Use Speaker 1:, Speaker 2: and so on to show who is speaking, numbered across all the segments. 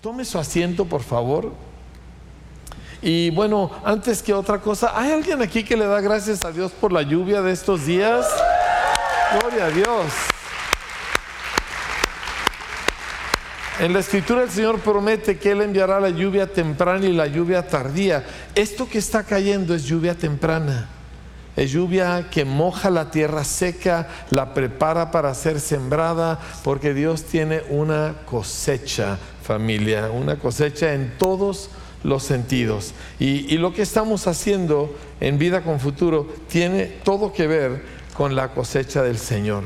Speaker 1: Tome su asiento, por favor. Y bueno, antes que otra cosa, ¿hay alguien aquí que le da gracias a Dios por la lluvia de estos días? Gloria a Dios. En la escritura el Señor promete que Él enviará la lluvia temprana y la lluvia tardía. Esto que está cayendo es lluvia temprana. Es lluvia que moja la tierra seca, la prepara para ser sembrada, porque Dios tiene una cosecha, familia, una cosecha en todos los sentidos. Y, lo que estamos haciendo en vida con futuro tiene todo que ver con la cosecha del Señor.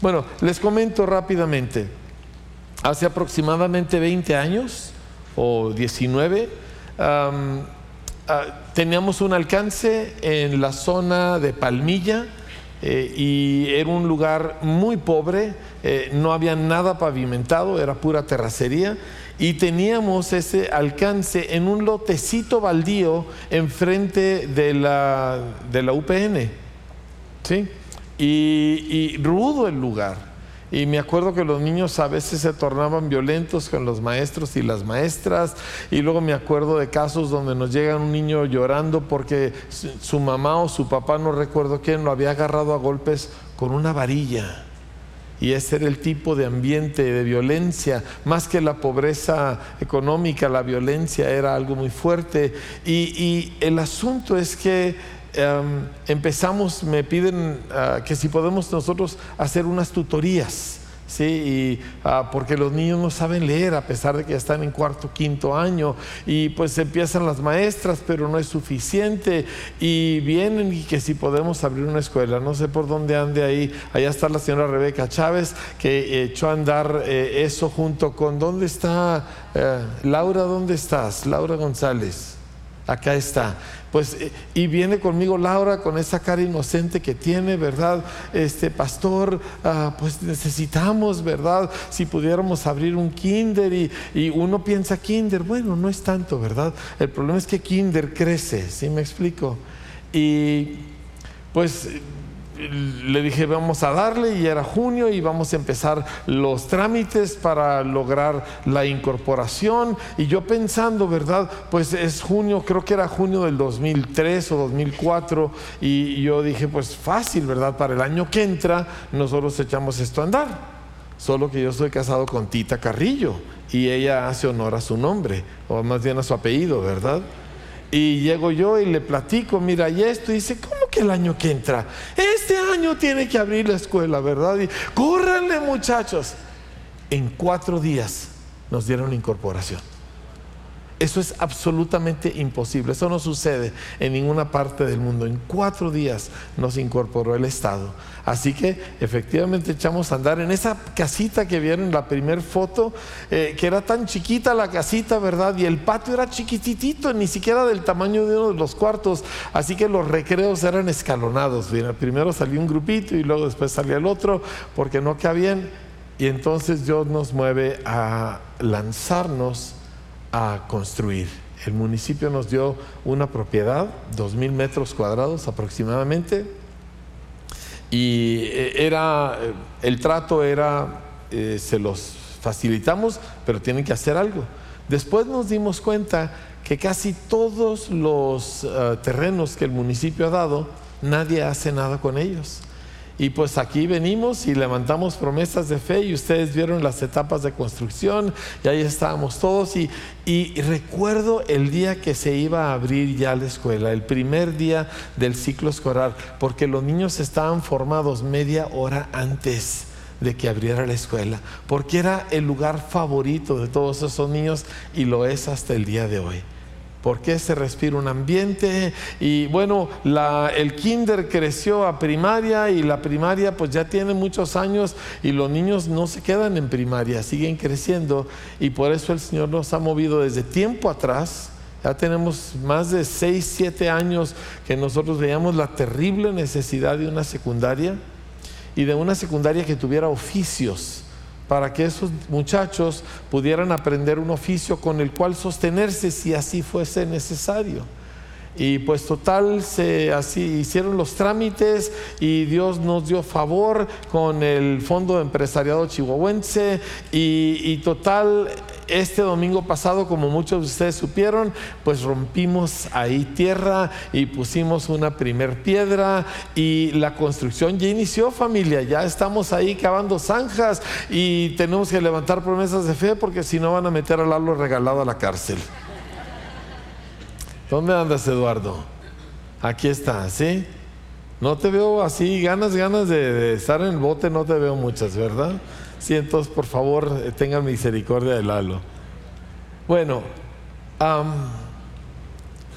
Speaker 1: Bueno, les comento rápidamente. Hace aproximadamente 20 años o 19, ah, teníamos un alcance en la zona de Palmilla eh, y era un lugar muy pobre, eh, no había nada pavimentado, era pura terracería y teníamos ese alcance en un lotecito baldío enfrente de la, de la UPN. ¿sí? y rudo el lugar. Y me acuerdo que los niños a veces se tornaban violentos con los maestros y las maestras. Y luego me acuerdo de casos donde nos llega un niño llorando porque su mamá o su papá, no recuerdo quién, lo había agarrado a golpes con una varilla. Y ese era el tipo de ambiente de violencia, más que la pobreza económica, la violencia era algo muy fuerte. Y, el asunto es que Em, empezamos, me piden ah, que si podemos nosotros hacer unas tutorías. Sí, y, ah, porque los niños no saben leer a pesar de que ya están en cuarto, quinto año y pues empiezan las maestras, pero no es suficiente y vienen y que si podemos abrir una escuela, no sé por dónde ande ahí, allá está la señora Rebeca Chávez que echó a andar eh, eso junto con, ¿dónde está eh, Laura? ¿Dónde estás? Laura González acá está. Pues, eh, y viene conmigo Laura con esa cara inocente que tiene, ¿verdad? Este pastor, ah, pues necesitamos, ¿verdad? Si pudiéramos abrir un kinder y, y, uno piensa kinder, bueno, no es tanto, ¿verdad? El problema es que kinder crece, ¿sí me explico? Y pues le dije vamos a darle y era junio y vamos a empezar los trámites para lograr la incorporación y yo pensando, ¿verdad? Pues es junio, creo que era junio del 2003 o 2004 y yo dije pues fácil, ¿verdad? Para el año que entra nosotros echamos esto a andar. Solo que yo estoy casado con Tita Carrillo y ella hace honor a su nombre o más bien a su apellido, ¿verdad? Y llego yo y le platico, mira, y esto, y dice, ¿cómo que el año que entra? Este año tiene que abrir la escuela, ¿verdad? Y córranle muchachos. En cuatro días nos dieron incorporación. Eso es absolutamente imposible. Eso no sucede en ninguna parte del mundo. En cuatro días nos incorporó el Estado. Así que efectivamente echamos a andar en esa casita que vieron en la primera foto, eh, que era tan chiquita la casita, ¿verdad? Y el patio era chiquititito, ni siquiera del tamaño de uno de los cuartos. Así que los recreos eran escalonados. Primero salía un grupito y luego después salía el otro, porque no cabían. Y entonces Dios nos mueve a lanzarnos a construir. El municipio nos dio una propiedad, dos mil metros cuadrados aproximadamente, y eh, era, eh, el trato era, eh, se los facilitamos, pero tienen que hacer algo. Después nos dimos cuenta que casi todos los terrenos que el municipio ha dado, nadie hace nada con ellos. Y pues aquí venimos y levantamos promesas de fe y ustedes vieron las etapas de construcción y ahí estábamos todos. Y, y, recuerdo el día que se iba a abrir ya la escuela, el primer día del ciclo escolar, porque los niños estaban formados media hora antes de que abriera la escuela, porque era el lugar favorito de todos esos niños y lo es hasta el día de hoy porque se respira un ambiente y bueno, el kinder creció a primaria y la primaria pues ya tiene muchos años y los niños no se quedan en primaria, siguen creciendo. Y por eso el Señor nos ha movido desde tiempo atrás. Ya tenemos más de 6, 7 años que nosotros veíamos la terrible necesidad de una secundaria y de una secundaria que tuviera oficios para que esos muchachos pudieran aprender un oficio con el cual sostenerse si así fuese necesario. Y pues total, se, así hicieron los trámites y Dios nos dio favor con el Fondo Empresariado Chihuahuense y, y total, este domingo pasado, como muchos de ustedes supieron, pues rompimos ahí tierra y pusimos una primer piedra y la construcción ya inició familia, ya estamos ahí cavando zanjas y tenemos que levantar promesas de fe porque si no van a meter al Lalo regalado a la cárcel. ¿Dónde andas, Eduardo? Aquí está, ¿sí? No te veo así, ganas, ganas de, estar en el bote, no te veo muchas, ¿verdad? Sí, entonces por favor eh, tengan misericordia de Lalo. Bueno,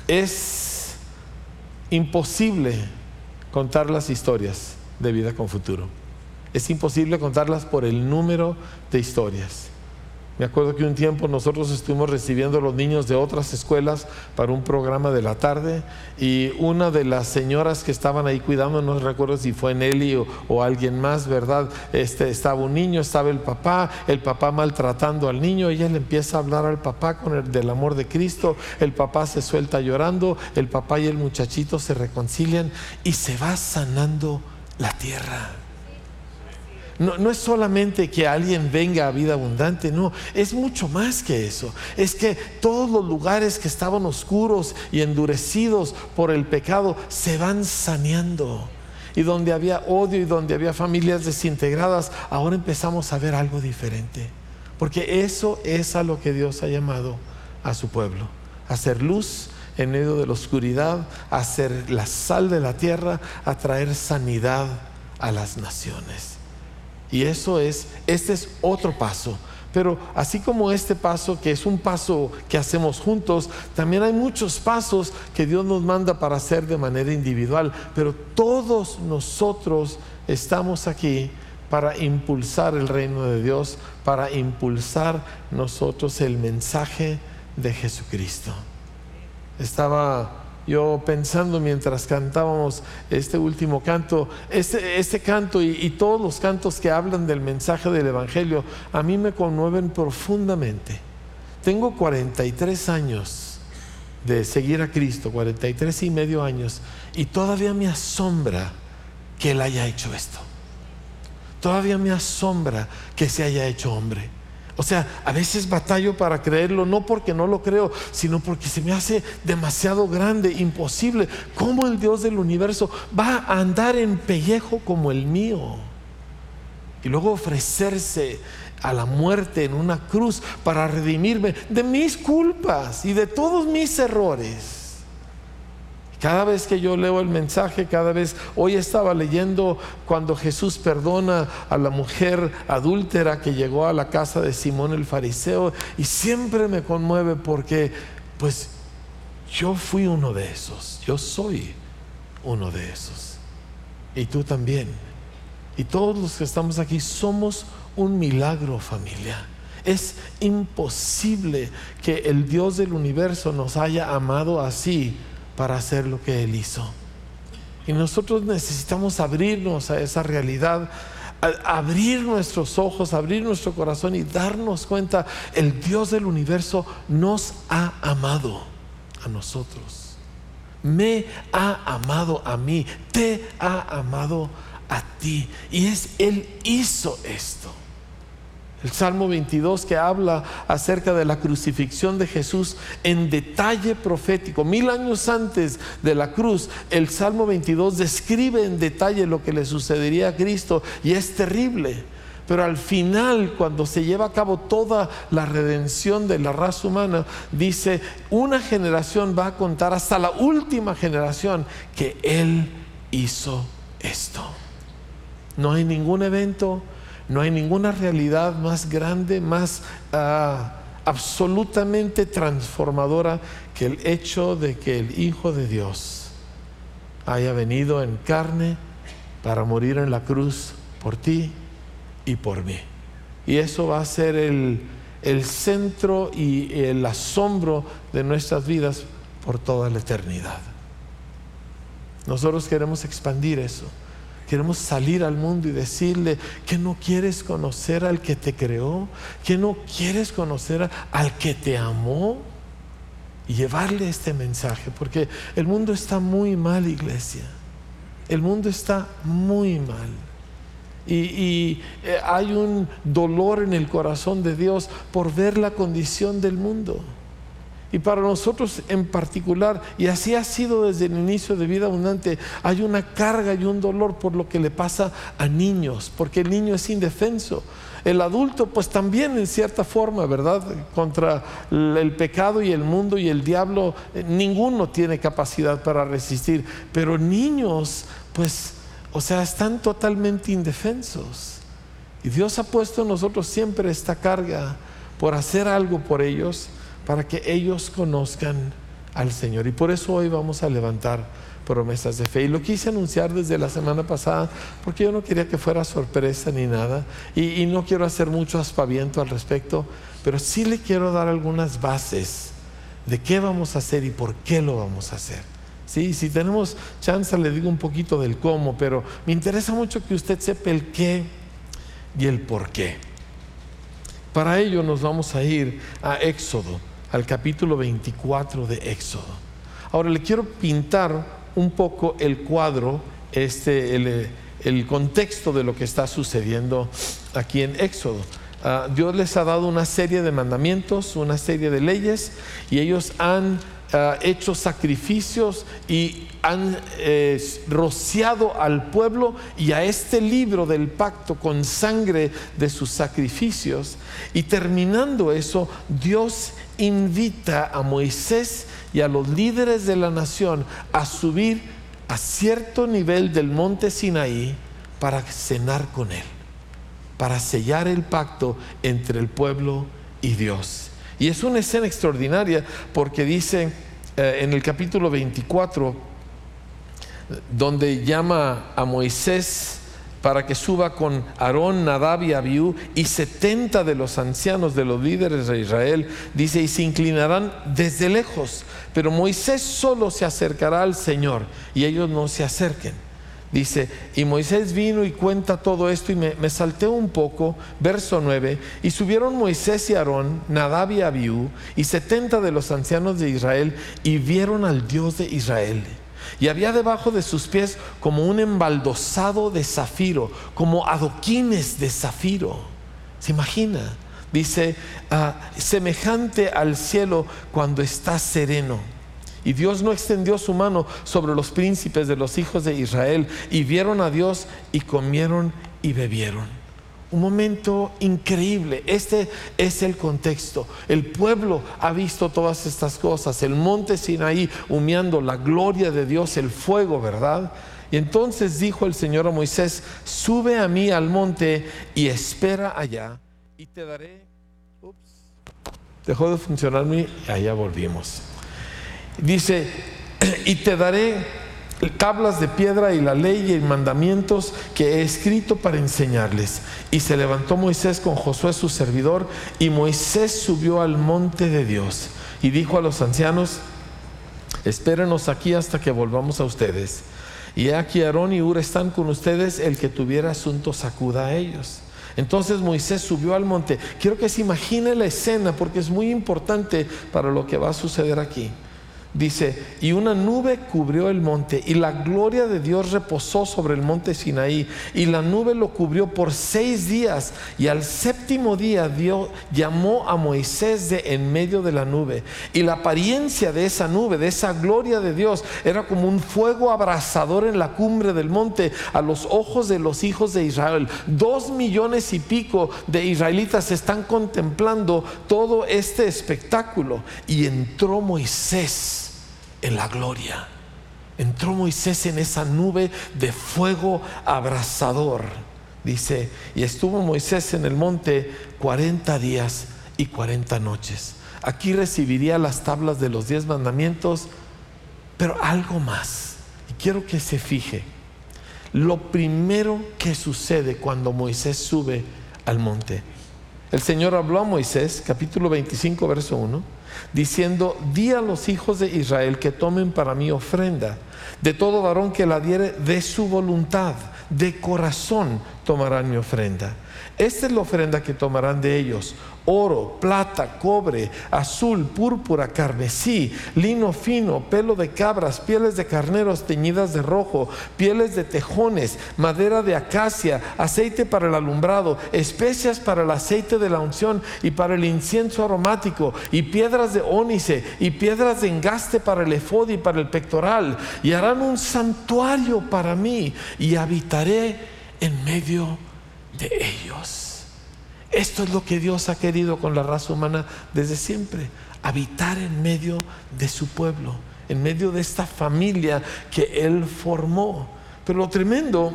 Speaker 1: es imposible contar las historias de vida con futuro. Es imposible contarlas por el número de historias. Me acuerdo que un tiempo nosotros estuvimos recibiendo a los niños de otras escuelas para un programa de la tarde y una de las señoras que estaban ahí cuidando, no recuerdo si fue Nelly o, alguien más, ¿verdad? Este, estaba un niño, estaba el papá, el papá maltratando al niño, ella le empieza a hablar al papá con el del amor de Cristo, el papá se suelta llorando, el papá y el muchachito se reconcilian y se va sanando la tierra. No, es solamente que alguien venga a vida abundante, no, es mucho más que eso. Es que todos los lugares que estaban oscuros y endurecidos por el pecado se van saneando. Y donde había odio y donde había familias desintegradas, ahora empezamos a ver algo diferente. Porque eso es a lo que Dios ha llamado a su pueblo. Hacer luz en medio de la oscuridad, hacer la sal de la tierra, a traer sanidad a las naciones. Y eso es, este es otro paso. Pero así como este paso, que es un paso que hacemos juntos, también hay muchos pasos que Dios nos manda para hacer de manera individual. Pero todos nosotros estamos aquí para impulsar el reino de Dios, para impulsar nosotros el mensaje de Jesucristo. Estaba yo pensando mientras cantábamos este último canto, este, este canto y, y, todos los cantos que hablan del mensaje del Evangelio, a mí me conmueven profundamente. Tengo 43 años de seguir a Cristo, 43 y medio años, y todavía me asombra que Él haya hecho esto. Todavía me asombra que se haya hecho hombre. O sea, a veces batallo para creerlo, no porque no lo creo, sino porque se me hace demasiado grande, imposible. ¿Cómo el Dios del universo va a andar en pellejo como el mío? Y luego ofrecerse a la muerte en una cruz para redimirme de mis culpas y de todos mis errores. Cada vez que yo leo el mensaje, cada vez, hoy estaba leyendo cuando Jesús perdona a la mujer adúltera que llegó a la casa de Simón el fariseo y siempre me conmueve porque pues yo fui uno de esos, yo soy uno de esos y tú también. Y todos los que estamos aquí somos un milagro familia. Es imposible que el Dios del universo nos haya amado así para hacer lo que Él hizo. Y nosotros necesitamos abrirnos a esa realidad, abrir nuestros ojos, abrir nuestro corazón y darnos cuenta, el Dios del universo nos ha amado a nosotros. Me ha amado a mí, te ha amado a ti. Y es Él hizo esto. El Salmo 22 que habla acerca de la crucifixión de Jesús en detalle profético. Mil años antes de la cruz, el Salmo 22 describe en detalle lo que le sucedería a Cristo y es terrible. Pero al final, cuando se lleva a cabo toda la redención de la raza humana, dice, una generación va a contar hasta la última generación que Él hizo esto. No hay ningún evento, no hay ninguna realidad más grande, más ah, absolutamente transformadora que el hecho de que el Hijo de Dios haya venido en carne para morir en la cruz por ti y por mí. Y eso va a ser el, el centro y el asombro de nuestras vidas por toda la eternidad. Nosotros queremos expandir eso. Queremos salir al mundo y decirle que no quieres conocer al que te creó, que no quieres conocer al que te amó y llevarle este mensaje, porque el mundo está muy mal, iglesia. El mundo está muy mal. Y, eh, hay un dolor en el corazón de Dios por ver la condición del mundo. Y para nosotros en particular, y así ha sido desde el inicio de vida abundante, hay una carga y un dolor por lo que le pasa a niños, porque el niño es indefenso. El adulto, pues también en cierta forma, ¿verdad? Contra el pecado y el mundo y el diablo, eh, ninguno tiene capacidad para resistir. Pero niños, pues, o sea, están totalmente indefensos. Y Dios ha puesto en nosotros siempre esta carga por hacer algo por ellos para que ellos conozcan al Señor. Y por eso hoy vamos a levantar promesas de fe. Y lo quise anunciar desde la semana pasada porque yo no quería que fuera sorpresa ni nada. Y, no quiero hacer mucho aspaviento al respecto, pero sí le quiero dar algunas bases de qué vamos a hacer y por qué lo vamos a hacer. Sí, si tenemos chance le digo un poquito del cómo, pero me interesa mucho que usted sepa el qué y el por qué. Para ello nos vamos a ir a Éxodo al capítulo 24 de Éxodo. Ahora le quiero pintar un poco el cuadro, este, el, contexto de lo que está sucediendo aquí en Éxodo. Ah, Dios les ha dado una serie de mandamientos, una serie de leyes, y ellos han ah, hecho sacrificios y han eh, rociado al pueblo y a este libro del pacto con sangre de sus sacrificios. Y terminando eso, Dios invita a Moisés y a los líderes de la nación a subir a cierto nivel del monte Sinaí para cenar con él, para sellar el pacto entre el pueblo y Dios. Y es una escena extraordinaria porque dice eh, en el capítulo 24, donde llama a Moisés para que suba con Aarón, Nadab y Abiú y setenta de los ancianos de los líderes de Israel, dice, y se inclinarán desde lejos, pero Moisés solo se acercará al Señor y ellos no se acerquen. Dice, y Moisés vino y cuenta todo esto y me, me salté un poco, verso 9, y subieron Moisés y Aarón, Nadab y Abiú y setenta de los ancianos de Israel y vieron al Dios de Israel y había debajo de sus pies como un embaldosado de zafiro, como adoquines de zafiro. ¿Se imagina? Dice, ah, semejante al cielo cuando está sereno. Y Dios no extendió su mano sobre los príncipes de los hijos de Israel y vieron a Dios y comieron y bebieron un momento increíble. Este es el contexto. El pueblo ha visto todas estas cosas. El monte Sinaí humeando la gloria de Dios, el fuego, ¿verdad? Y entonces dijo el Señor a Moisés, sube a mí al monte y espera allá y te daré... Ups, dejó de funcionar mi... Allá volvimos. Dice, y te daré tablas de piedra y la ley y mandamientos que he escrito para enseñarles. Y se levantó Moisés con Josué su servidor, y Moisés subió al monte de Dios y dijo a los ancianos, espérenos aquí hasta que volvamos a ustedes. Y aquí Aarón y Ur están con ustedes, el que tuviera asunto sacuda a ellos. Entonces Moisés subió al monte. Quiero que se imagine la escena porque es muy importante para lo que va a suceder aquí. Dice, y una nube cubrió el monte y la gloria de Dios reposó sobre el monte Sinaí y la nube lo cubrió por seis días y al séptimo día Dios llamó a Moisés de en medio de la nube y la apariencia de esa nube, de esa gloria de Dios era como un fuego abrasador en la cumbre del monte a los ojos de los hijos de Israel. Dos millones y pico de israelitas están contemplando todo este espectáculo y entró Moisés en la gloria. Entró Moisés en esa nube de fuego abrasador. Dice, y estuvo Moisés en el monte 40 días y 40 noches. Aquí recibiría las tablas de los diez mandamientos, pero algo más. Y quiero que se fije. Lo primero que sucede cuando Moisés sube al monte. El Señor habló a Moisés, capítulo 25, verso 1 diciendo, di a los hijos de Israel que tomen para mí ofrenda. De todo varón que la diere de su voluntad, de corazón tomarán mi ofrenda. Esta es la ofrenda que tomarán de ellos, oro, plata, cobre, azul, púrpura, carmesí, lino fino, pelo de cabras, pieles de carneros teñidas de rojo, pieles de tejones, madera de acacia, aceite para el alumbrado, especias para el aceite de la unción y para el incienso aromático, y piedras de ónice, y piedras de engaste para el efod y para el pectoral, y harán un santuario para mí, y habitaré en medio de ellos. Esto es lo que Dios ha querido con la raza humana desde siempre, habitar en medio de su pueblo, en medio de esta familia que Él formó. Pero lo tremendo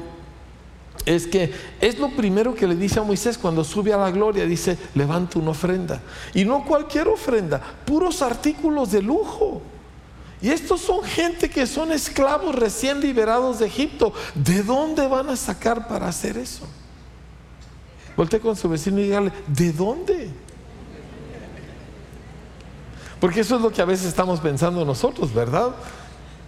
Speaker 1: es que es lo primero que le dice a Moisés cuando sube a la gloria, dice, levanta una ofrenda. Y no cualquier ofrenda, puros artículos de lujo. Y estos son gente que son esclavos recién liberados de Egipto. ¿De dónde van a sacar para hacer eso? Voltea con su vecino y dígale, ¿de dónde? Porque eso es lo que a veces estamos pensando nosotros, ¿verdad?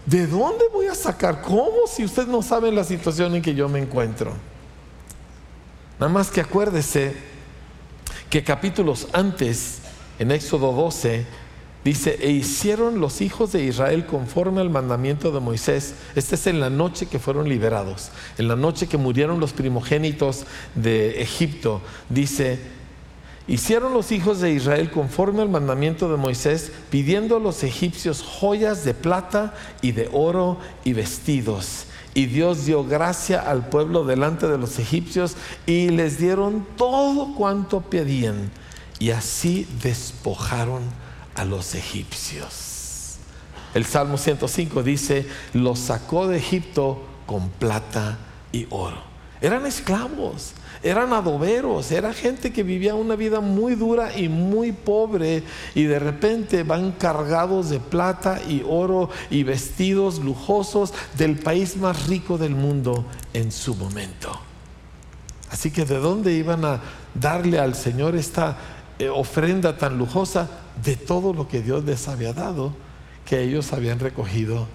Speaker 1: ¿De dónde voy a sacar? ¿Cómo si usted no sabe la situación en que yo me encuentro? Nada más que acuérdese que capítulos antes, en Éxodo 12, Dice, e hicieron los hijos de Israel conforme al mandamiento de Moisés. Esta es en la noche que fueron liberados, en la noche que murieron los primogénitos de Egipto. Dice, hicieron los hijos de Israel conforme al mandamiento de Moisés, pidiendo a los egipcios joyas de plata y de oro y vestidos. Y Dios dio gracia al pueblo delante de los egipcios y les dieron todo cuanto pedían. Y así despojaron a los egipcios. El Salmo 105 dice, los sacó de Egipto con plata y oro. Eran esclavos, eran adoberos, era gente que vivía una vida muy dura y muy pobre y de repente van cargados de plata y oro y vestidos lujosos del país más rico del mundo en su momento. Así que de dónde iban a darle al Señor esta eh, ofrenda tan lujosa de todo lo que Dios les había dado, que ellos habían recogido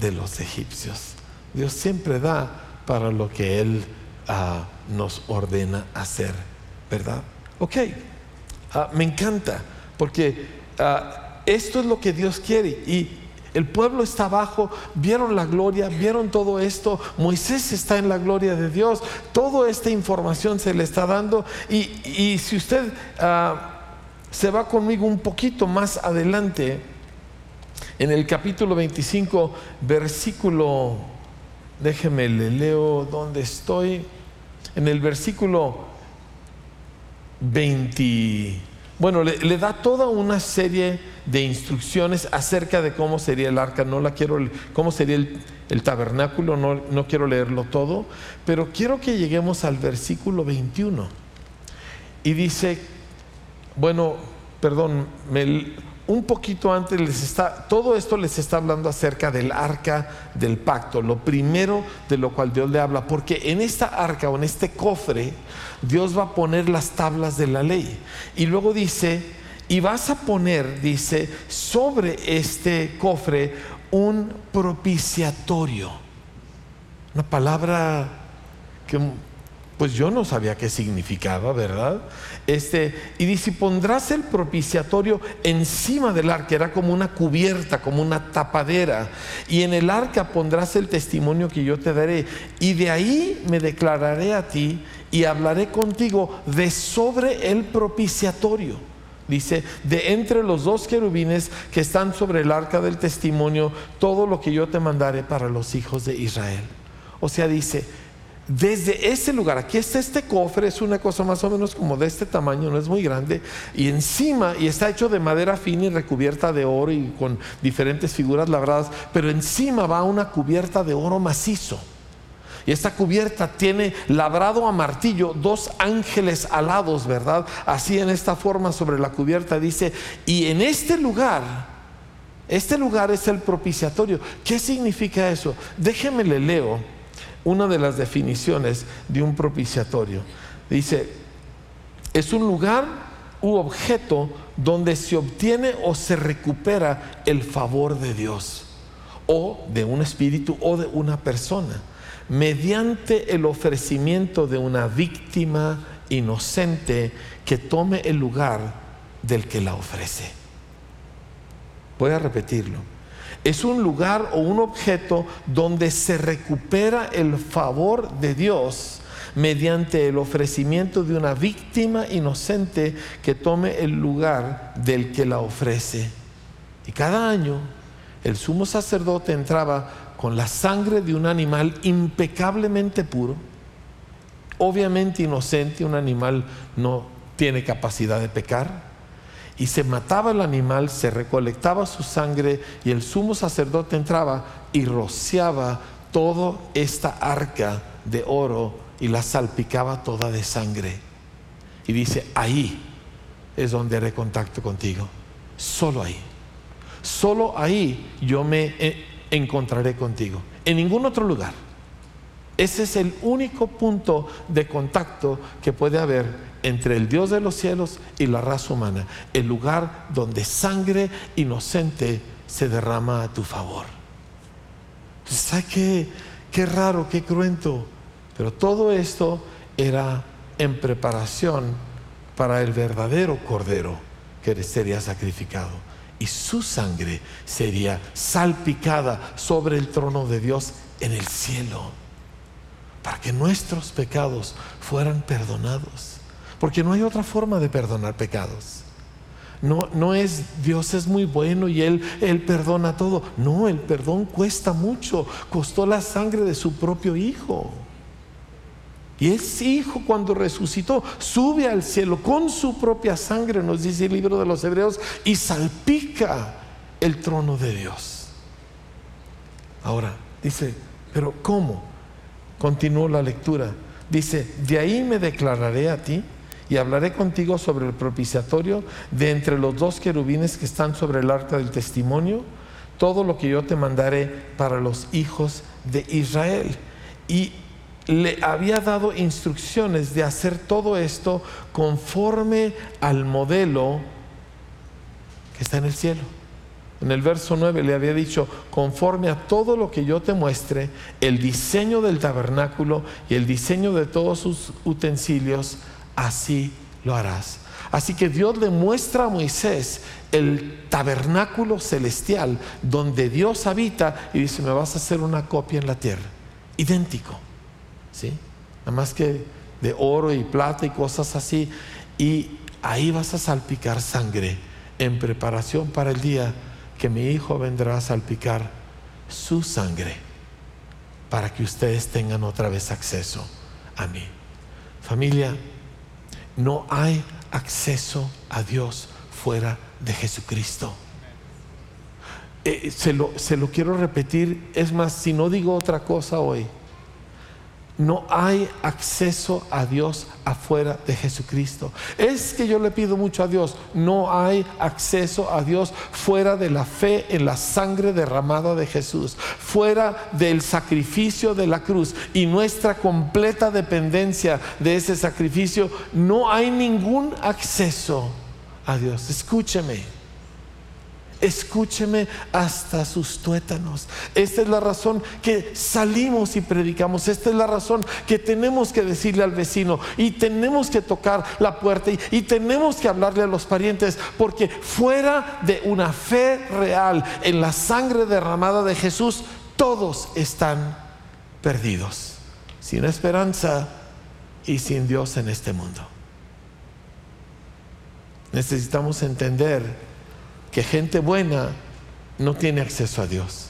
Speaker 1: de los egipcios. Dios siempre da para lo que Él ah, nos ordena hacer, ¿verdad? Ok, ah, me encanta, porque ah, esto es lo que Dios quiere y el pueblo está abajo, vieron la gloria, vieron todo esto, Moisés está en la gloria de Dios, toda esta información se le está dando y, si usted se va conmigo un poquito más adelante, en el capítulo 25, versículo, déjeme le leo dónde estoy, en el versículo 20 bueno, le, da toda una serie de instrucciones acerca de cómo sería el arca. No la quiero, cómo sería el, tabernáculo, no, no, quiero leerlo todo, pero quiero que lleguemos al versículo 21. Y dice, bueno, perdón, un poquito antes les está, todo esto les está hablando acerca del arca del pacto, lo primero de lo cual Dios le habla, porque en esta arca o en este cofre Dios va a poner las tablas de la ley. Y luego dice, y vas a poner, dice, sobre este cofre un propiciatorio. Una palabra que pues yo no sabía qué significaba, ¿verdad? Este, y dice, pondrás el propiciatorio encima del arca, era como una cubierta, como una tapadera, y en el arca pondrás el testimonio que yo te daré, y de ahí me declararé a ti y hablaré contigo de sobre el propiciatorio. Dice, de entre los dos querubines que están sobre el arca del testimonio, todo lo que yo te mandaré para los hijos de Israel. O sea, dice, desde ese lugar, aquí está este cofre, es una cosa más o menos como de este tamaño, no es muy grande, y encima, y está hecho de madera fina y recubierta de oro y con diferentes figuras labradas, pero encima va una cubierta de oro macizo. Y esta cubierta tiene labrado a martillo dos ángeles alados, ¿verdad? Así en esta forma sobre la cubierta dice, y en este lugar, este lugar es el propiciatorio. ¿Qué significa eso? Déjeme le leo una de las definiciones de un propiciatorio. Dice, es un lugar u objeto donde se obtiene o se recupera el favor de Dios o de un espíritu o de una persona mediante el ofrecimiento de una víctima inocente que tome el lugar del que la ofrece. Voy a repetirlo. Es un lugar o un objeto donde se recupera el favor de Dios mediante el ofrecimiento de una víctima inocente que tome el lugar del que la ofrece. Y cada año el sumo sacerdote entraba con la sangre de un animal impecablemente puro, obviamente inocente, un animal no tiene capacidad de pecar, y se mataba el animal, se recolectaba su sangre y el sumo sacerdote entraba y rociaba toda esta arca de oro y la salpicaba toda de sangre. Y dice, ahí es donde haré contacto contigo, solo ahí. Solo ahí yo me eh, encontraré contigo, en ningún otro lugar. Ese es el único punto de contacto que puede haber entre el Dios de los cielos y la raza humana, el lugar donde sangre inocente se derrama a tu favor. ¿Sabes qué, qué raro, qué cruento? Pero todo esto era en preparación para el verdadero cordero que sería sacrificado. Y su sangre sería salpicada sobre el trono de Dios en el cielo, para que nuestros pecados fueran perdonados. Porque no hay otra forma de perdonar pecados. No, no es Dios es muy bueno y él, él perdona todo. No, el perdón cuesta mucho. Costó la sangre de su propio hijo. Y ese hijo cuando resucitó sube al cielo con su propia sangre, nos dice el libro de los Hebreos, y salpica el trono de Dios. Ahora, dice, pero ¿cómo? Continuó la lectura. Dice, de ahí me declararé a ti y hablaré contigo sobre el propiciatorio de entre los dos querubines que están sobre el arca del testimonio, todo lo que yo te mandaré para los hijos de Israel. Y le había dado instrucciones de hacer todo esto conforme al modelo que está en el cielo. En el verso 9 le había dicho, conforme a todo lo que yo te muestre, el diseño del tabernáculo y el diseño de todos sus utensilios, así lo harás. Así que Dios le muestra a Moisés el tabernáculo celestial donde Dios habita y dice, me vas a hacer una copia en la tierra, idéntico, ¿sí? Nada más que de oro y plata y cosas así. Y ahí vas a salpicar sangre en preparación para el día que mi hijo vendrá a salpicar su sangre para que ustedes tengan otra vez acceso a mí. Familia, no hay acceso a Dios fuera de Jesucristo. Eh, se, lo, se lo quiero repetir, es más, si no digo otra cosa hoy, no hay acceso a Dios afuera de Jesucristo. Es que yo le pido mucho a Dios. No hay acceso a Dios fuera de la fe en la sangre derramada de Jesús, fuera del sacrificio de la cruz y nuestra completa dependencia de ese sacrificio. No hay ningún acceso a Dios. Escúcheme. Escúcheme hasta sus tuétanos. Esta es la razón que salimos y predicamos. Esta es la razón que tenemos que decirle al vecino y tenemos que tocar la puerta y, tenemos que hablarle a los parientes porque fuera de una fe real en la sangre derramada de Jesús, todos están perdidos, sin esperanza y sin Dios en este mundo. Necesitamos entender que gente buena no tiene acceso a Dios,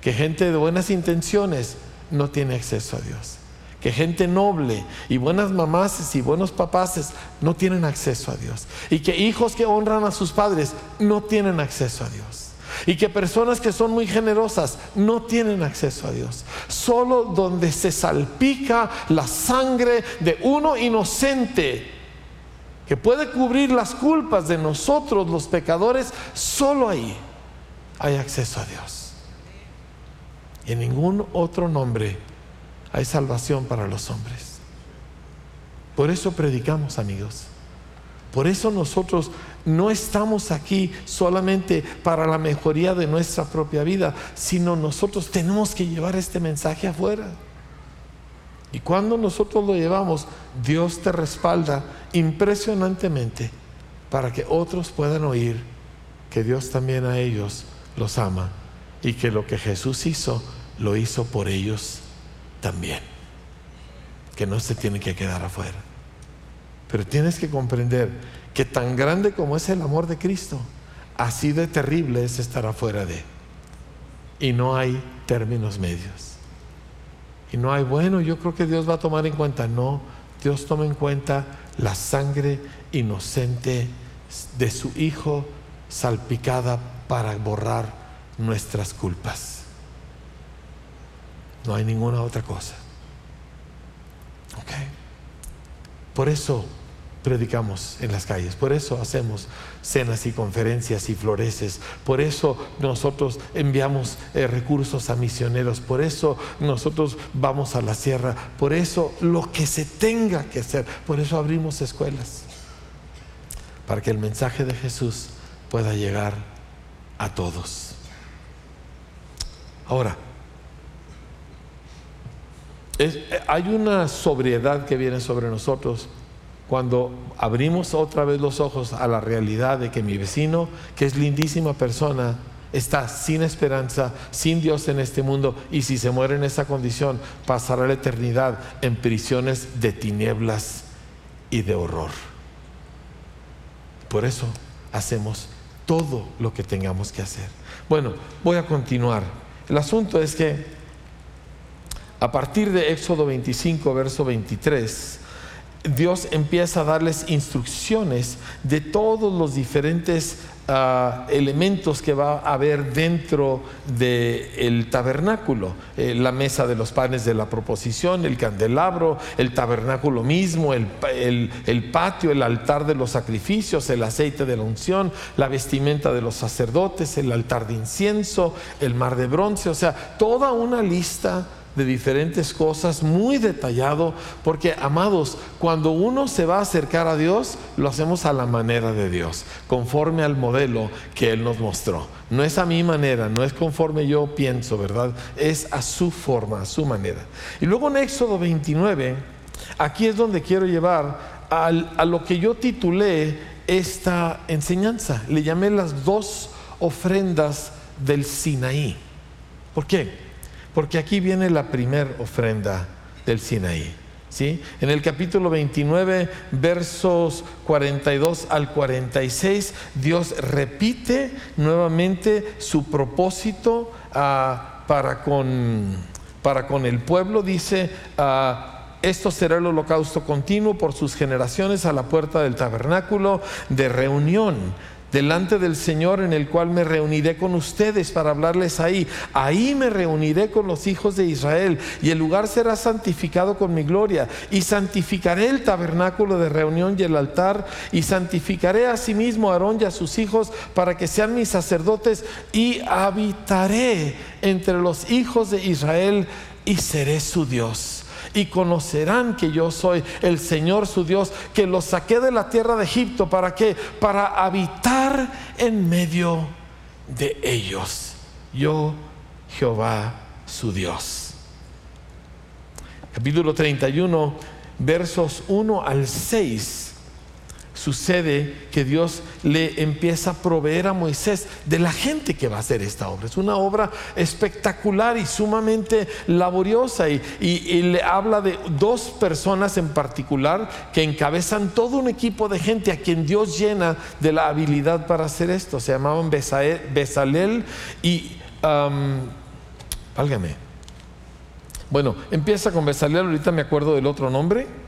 Speaker 1: que gente de buenas intenciones no tiene acceso a Dios, que gente noble y buenas mamás y buenos papás no tienen acceso a Dios, y que hijos que honran a sus padres no tienen acceso a Dios. Y que personas que son muy generosas no tienen acceso a Dios. Solo donde se salpica la sangre de uno inocente que puede cubrir las culpas de nosotros los pecadores, solo ahí hay acceso a Dios. Y en ningún otro nombre hay salvación para los hombres. Por eso predicamos, amigos. Por eso nosotros no estamos aquí solamente para la mejoría de nuestra propia vida, sino nosotros tenemos que llevar este mensaje afuera. Y cuando nosotros lo llevamos, Dios te respalda impresionantemente para que otros puedan oír que Dios también a ellos los ama y que lo que Jesús hizo, lo hizo por ellos también. Que no se tiene que quedar afuera. Pero tienes que comprender que tan grande como es el amor de Cristo, así de terrible es estar afuera de. Y no hay términos medios. Y no hay, bueno, yo creo que Dios va a tomar en cuenta. No, Dios toma en cuenta la sangre inocente de su Hijo salpicada para borrar nuestras culpas. No hay ninguna otra cosa. ¿Ok? Por eso predicamos en las calles, por eso hacemos cenas y conferencias y floreces, por eso nosotros enviamos eh, recursos a misioneros, por eso nosotros vamos a la sierra, por eso lo que se tenga que hacer, por eso abrimos escuelas, para que el mensaje de Jesús pueda llegar a todos. Ahora, eh, hay una sobriedad que viene sobre nosotros cuando abrimos otra vez los ojos a la realidad de que mi vecino, que es lindísima persona, está sin esperanza, sin Dios en este mundo y si se muere en esa condición, pasará la eternidad en prisiones de tinieblas y de horror. Por eso hacemos todo lo que tengamos que hacer. Bueno, voy a continuar. El asunto es que a partir de Éxodo 25, verso 23, Dios empieza a darles instrucciones de todos los diferentes ah, elementos que va a haber dentro del tabernáculo. Eh, la mesa de los panes de la proposición, el candelabro, el tabernáculo mismo, el, el patio, el altar de los sacrificios, el aceite de la unción, la vestimenta de los sacerdotes, el altar de incienso, el mar de bronce, o sea, toda una lista de diferentes cosas, muy detallado, porque amados, cuando uno se va a acercar a Dios, lo hacemos a la manera de Dios, conforme al modelo que Él nos mostró. No es a mi manera, no es conforme yo pienso, ¿verdad? Es a su forma, a su manera. Y luego en Éxodo 29, aquí es donde quiero llevar a lo que yo titulé esta enseñanza. Le llamé las dos ofrendas del Sinaí. ¿Por qué? Porque aquí viene la primera ofrenda del Sinaí. ¿sí? En el capítulo 29, versos 42 al 46, Dios repite nuevamente su propósito ah, para, con, para con el pueblo. Dice, ah, esto será el holocausto continuo por sus generaciones a la puerta del tabernáculo de reunión delante del Señor en el cual me reuniré con ustedes para hablarles ahí. Ahí me reuniré con los hijos de Israel y el lugar será santificado con mi gloria. Y santificaré el tabernáculo de reunión y el altar y santificaré a sí mismo a Aarón y a sus hijos para que sean mis sacerdotes y habitaré entre los hijos de Israel y seré su Dios y conocerán que yo soy el Señor su Dios, que los saqué de la tierra de Egipto. ¿Para qué? Para habitar en medio de ellos. Yo, Jehová su Dios. Capítulo 31, versos 1 al 6 sucede que Dios le empieza a proveer a Moisés de la gente que va a hacer esta obra. Es una obra espectacular y sumamente laboriosa y, le habla de dos personas en particular que encabezan todo un equipo de gente a quien Dios llena de la habilidad para hacer esto. Se llamaban Besalel y... válgame. Bueno, empieza con Besalel, ahorita me acuerdo del otro nombre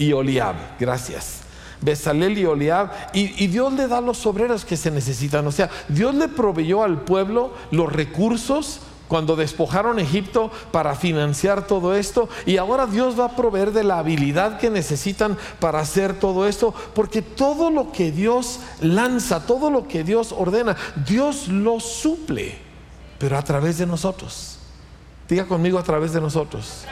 Speaker 1: y Oliab. Gracias. Besalel y Oliab. Y, Dios le da los obreros que se necesitan. O sea, Dios le proveyó al pueblo los recursos cuando despojaron Egipto para financiar todo esto. Y ahora Dios va a proveer de la habilidad que necesitan para hacer todo esto. Porque todo lo que Dios lanza, todo lo que Dios ordena, Dios lo suple. Pero a través de nosotros. Diga conmigo a través de nosotros.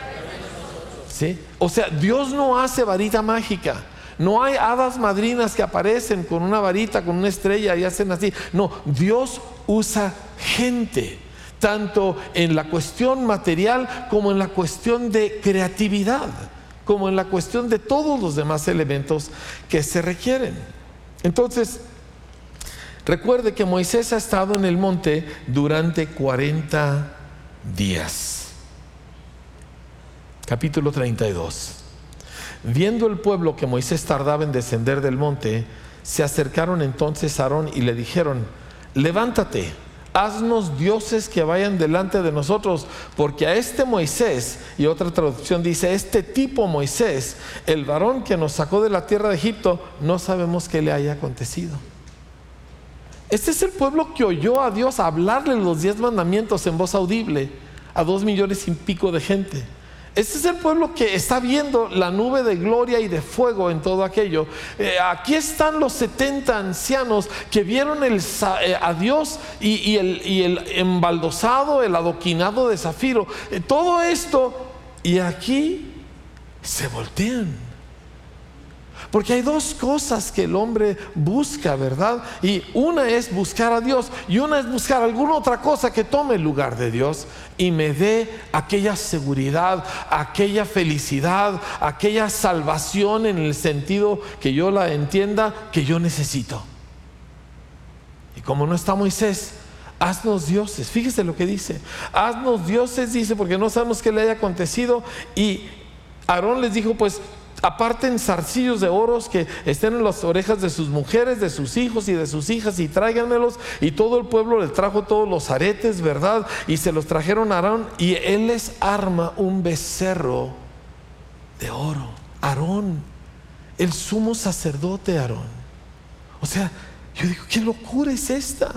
Speaker 1: O sea, Dios no hace varita mágica. No hay hadas madrinas que aparecen con una varita, con una estrella y hacen así. No, Dios usa gente, tanto en la cuestión material como en la cuestión de creatividad, como en la cuestión de todos los demás elementos que se requieren. Entonces, recuerde que Moisés ha estado en el monte durante 40 días. Capítulo 32. Viendo el pueblo que Moisés tardaba en descender del monte, se acercaron entonces a Aarón y le dijeron, levántate, haznos dioses que vayan delante de nosotros, porque a este Moisés, y otra traducción dice, este tipo Moisés, el varón que nos sacó de la tierra de Egipto, no sabemos qué le haya acontecido. Este es el pueblo que oyó a Dios hablarle los diez mandamientos en voz audible a dos millones y pico de gente. Este es el pueblo que está viendo la nube de gloria y de fuego en todo aquello. Eh, aquí están los 70 ancianos que vieron el, eh, a Dios y, el, embaldosado, el adoquinado de zafiro. Eh, todo esto, y aquí se voltean. Porque hay dos cosas que el hombre busca, ¿verdad? Y una es buscar a Dios y una es buscar alguna otra cosa que tome el lugar de Dios y me dé aquella seguridad, aquella felicidad, aquella salvación en el sentido que yo la entienda que yo necesito. Y como no está Moisés, haznos dioses. Fíjese lo que dice. Haznos dioses, dice, porque no sabemos qué le haya acontecido. Y Aarón les dijo, pues aparten zarcillos de oros que estén en las orejas de sus mujeres, de sus hijos y de sus hijas y tráiganmelos. Y todo el pueblo le trajo todos los aretes, ¿verdad? Y se los trajeron a Aarón y él les arma un becerro de oro. Aarón, el sumo sacerdote Aarón. O sea, yo digo, ¿qué locura es esta?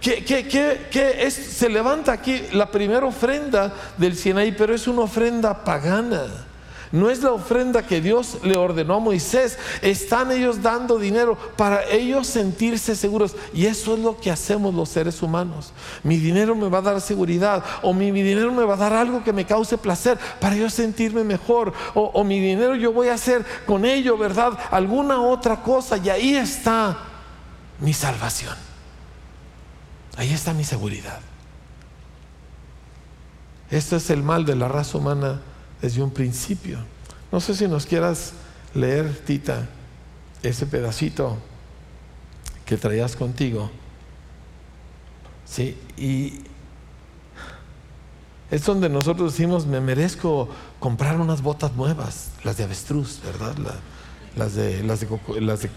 Speaker 1: Que, que, se levanta aquí la primera ofrenda del Sinaí, pero es una ofrenda pagana. No es la ofrenda que Dios le ordenó a Moisés. Están ellos dando dinero para ellos sentirse seguros. Y eso es lo que hacemos los seres humanos. Mi dinero me va a dar seguridad. O mi, dinero me va a dar algo que me cause placer para yo sentirme mejor. O, o mi dinero yo voy a hacer con ello, ¿verdad? Alguna otra cosa. Y ahí está mi salvación. Ahí está mi seguridad. Esto es el mal de la raza humana desde un principio. No sé si nos quieras leer, Tita, ese pedacito que traías contigo. Sí, y es donde nosotros decimos, me merezco comprar unas botas nuevas, las de avestruz, ¿verdad? las de, las de, las de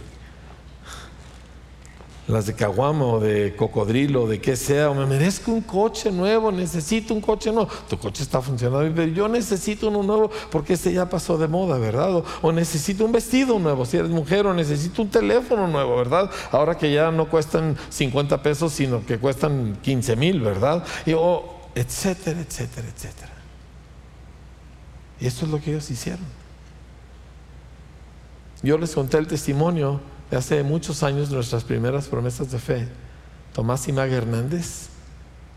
Speaker 1: las de caguama o de cocodrilo, de que sea, o me merezco un coche nuevo, necesito un coche nuevo. Tu coche está funcionando, pero yo necesito uno nuevo porque este ya pasó de moda, ¿verdad? O, necesito un vestido nuevo, si eres mujer, o necesito un teléfono nuevo, ¿verdad? Ahora que ya no cuestan 50 pesos, sino que cuestan 15 mil, ¿verdad? Y, o, etcétera, etcétera, etcétera. Y eso es lo que ellos hicieron. Yo les conté el testimonio hace muchos años nuestras primeras promesas de fe. Tomás y Maga Hernández,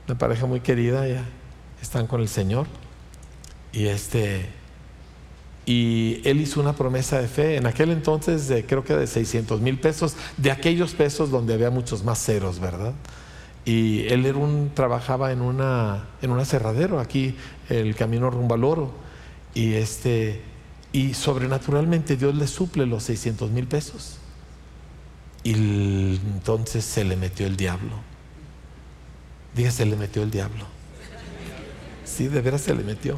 Speaker 1: una pareja muy querida, ya están con el Señor. Y este y él hizo una promesa de fe en aquel entonces de creo que de 600 mil pesos, de aquellos pesos donde había muchos más ceros, ¿verdad? Y él era un, trabajaba en una, en un aserradero aquí, el camino rumbo al oro. Y, este, y sobrenaturalmente Dios le suple los 600 mil pesos. Y entonces se le metió el diablo. Diga, se le metió el diablo. Sí, de veras se le metió.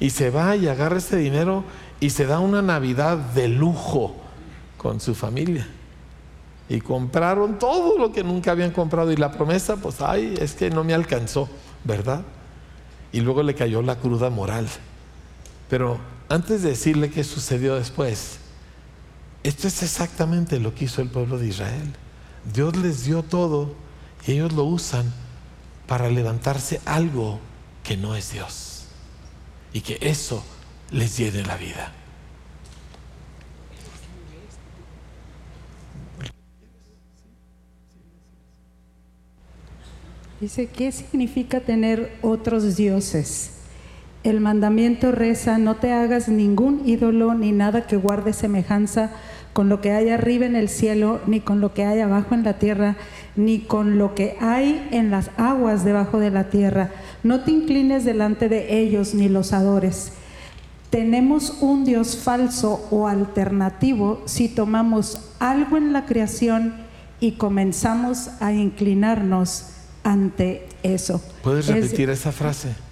Speaker 1: Y se va y agarra ese dinero y se da una Navidad de lujo con su familia. Y compraron todo lo que nunca habían comprado. Y la promesa, pues, ay, es que no me alcanzó, ¿verdad? Y luego le cayó la cruda moral. Pero antes de decirle qué sucedió después, esto es exactamente lo que hizo el pueblo de Israel. Dios les dio todo y ellos lo usan para levantarse algo que no es Dios. Y que eso les llene la vida.
Speaker 2: Dice, ¿qué significa tener otros dioses? El mandamiento reza, no te hagas ningún ídolo ni nada que guarde semejanza con lo que hay arriba en el cielo, ni con lo que hay abajo en la tierra, ni con lo que hay en las aguas debajo de la tierra. No te inclines delante de ellos ni los adores. Tenemos un Dios falso o alternativo si tomamos algo en la creación y comenzamos a inclinarnos ante eso.
Speaker 1: ¿Puedes repetir esa frase?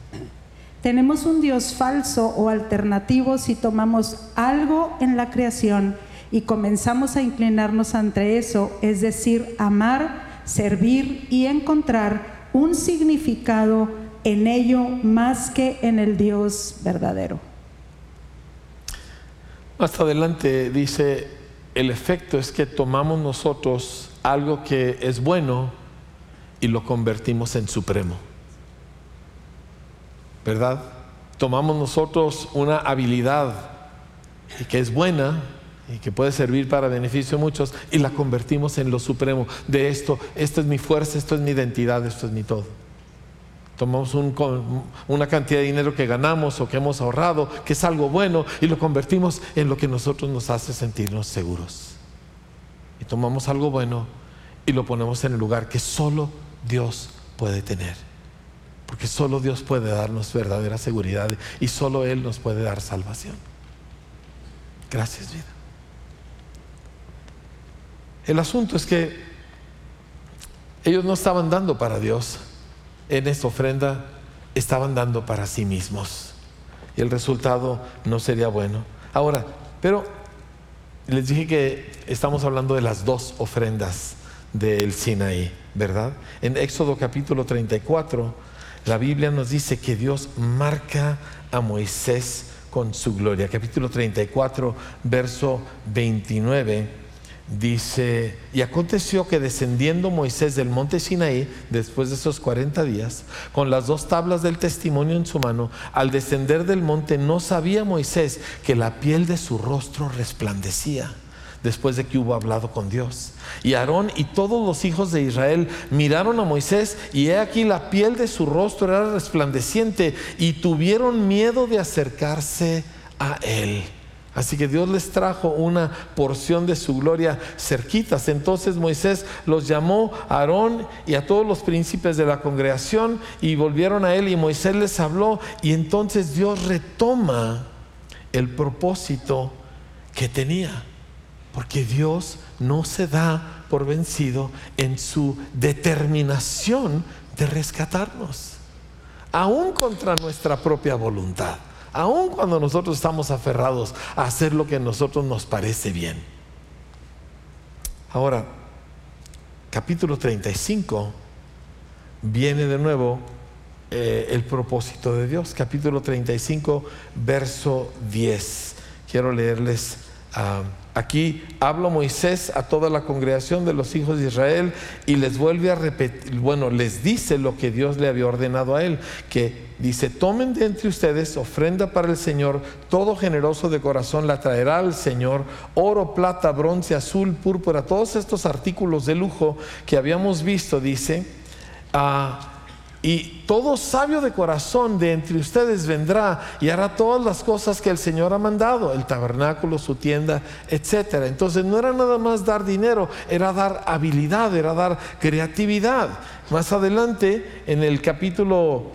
Speaker 2: Tenemos un Dios falso o alternativo si tomamos algo en la creación y comenzamos a inclinarnos ante eso, es decir, amar, servir y encontrar un significado en ello más que en el Dios verdadero.
Speaker 1: Más adelante dice, el efecto es que tomamos nosotros algo que es bueno y lo convertimos en supremo. ¿Verdad? Tomamos nosotros una habilidad que es buena y que puede servir para beneficio de muchos y la convertimos en lo supremo. De esto, esto es mi fuerza, esto es mi identidad, esto es mi todo. Tomamos una cantidad de dinero que ganamos o que hemos ahorrado, que es algo bueno, y lo convertimos en lo que nosotros nos hace sentirnos seguros. Y tomamos algo bueno y lo ponemos en el lugar que solo Dios puede tener. Porque solo Dios puede darnos verdadera seguridad y solo Él nos puede dar salvación. Gracias, vida. El asunto es que ellos no estaban dando para Dios, en esta ofrenda estaban dando para sí mismos. Y el resultado no sería bueno. Ahora, pero les dije que estamos hablando de las dos ofrendas del Sinaí, ¿verdad? En Éxodo capítulo 34, la Biblia nos dice que Dios marca a Moisés con su gloria. Capítulo 34, verso 29 Dice, y aconteció que descendiendo Moisés del monte Sinaí, después de esos 40 días, con las dos tablas del testimonio en su mano, al descender del monte no sabía Moisés que la piel de su rostro resplandecía después de que hubo hablado con Dios. Y Aarón y todos los hijos de Israel miraron a Moisés y he aquí la piel de su rostro era resplandeciente y tuvieron miedo de acercarse a él. Así que Dios les trajo una porción de su gloria cerquitas. Entonces Moisés los llamó a Aarón y a todos los príncipes de la congregación y volvieron a él y Moisés les habló y entonces Dios retoma el propósito que tenía. Porque Dios no se da por vencido en su determinación de rescatarnos, aún contra nuestra propia voluntad aun cuando nosotros estamos aferrados a hacer lo que a nosotros nos parece bien. Ahora, capítulo 35 viene de nuevo eh, el propósito de Dios. Capítulo 35, verso 10. Quiero leerles ah, aquí. Habla Moisés a toda la congregación de los hijos de Israel y les vuelve a repetir, bueno, les dice lo que Dios le había ordenado a él, que dice, tomen de entre ustedes ofrenda para el Señor, todo generoso de corazón la traerá al Señor, oro, plata, bronce, azul, púrpura, todos estos artículos de lujo que habíamos visto, dice, ah, y todo sabio de corazón de entre ustedes vendrá y hará todas las cosas que el Señor ha mandado, el tabernáculo, su tienda, etc. Entonces no era nada más dar dinero, era dar habilidad, era dar creatividad. Más adelante, en el capítulo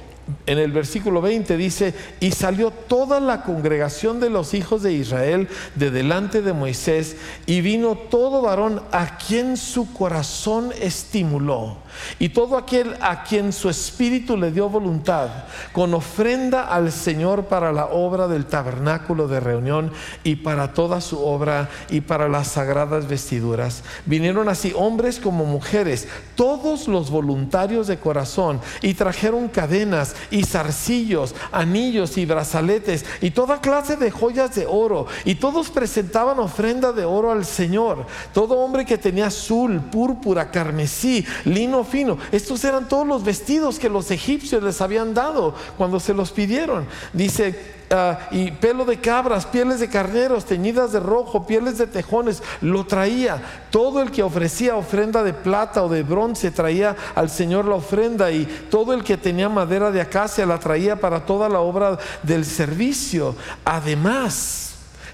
Speaker 1: en el versículo 20 dice, y salió toda la congregación de los hijos de Israel de delante de Moisés, y vino todo varón a quien su corazón estimuló y todo aquel a quien su espíritu le dio voluntad, con ofrenda al Señor para la obra del tabernáculo de reunión y para toda su obra y para las sagradas vestiduras. Vinieron así hombres como mujeres, todos los voluntarios de corazón, y trajeron cadenas y zarcillos, anillos y brazaletes y toda clase de joyas de oro, y todos presentaban ofrenda de oro al Señor. Todo hombre que tenía azul, púrpura, carmesí, lino fino. Estos eran todos los vestidos que los egipcios les habían dado cuando se los pidieron. Dice, ah, y pelo de cabras, pieles de carneros, teñidas de rojo, pieles de tejones, lo traía. Todo el que ofrecía ofrenda de plata o de bronce traía al Señor la ofrenda y todo el que tenía madera de acacia la traía para toda la obra del servicio. Además,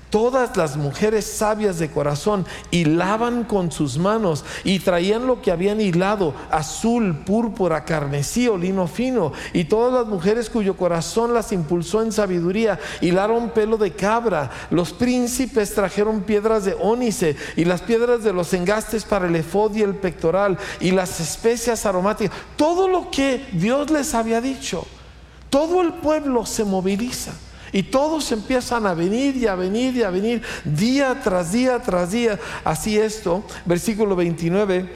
Speaker 1: Todas las mujeres sabias de corazón hilaban con sus manos y traían lo que habían hilado, azul, púrpura, carmesí o lino fino. Y todas las mujeres cuyo corazón las impulsó en sabiduría hilaron pelo de cabra. Los príncipes trajeron piedras de ónice y las piedras de los engastes para el efod y el pectoral y las especias aromáticas. Todo lo que Dios les había dicho. Todo el pueblo se moviliza. Y todos empiezan a venir y a venir y a venir día tras día tras día. Así esto, versículo 29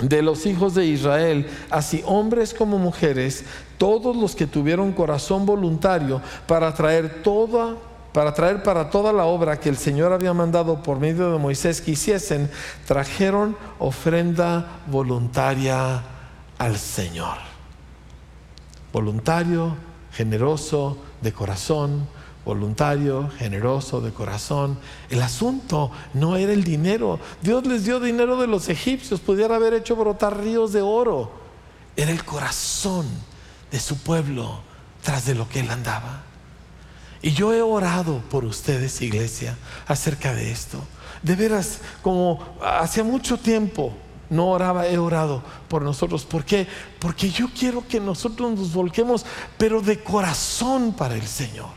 Speaker 1: de los hijos de Israel, así hombres como mujeres, todos los que tuvieron corazón voluntario para traer toda para traer para toda la obra que el Señor había mandado por medio de Moisés que hiciesen, trajeron ofrenda voluntaria al Señor. Voluntario, generoso, de corazón, voluntario, generoso de corazón. El asunto no era el dinero. Dios les dio dinero de los egipcios, pudiera haber hecho brotar ríos de oro. Era el corazón de su pueblo tras de lo que él andaba. Y yo he orado por ustedes, iglesia, acerca de esto. De veras, como hacía mucho tiempo no oraba, he orado por nosotros. ¿Por qué? Porque yo quiero que nosotros nos volquemos, pero de corazón para el Señor.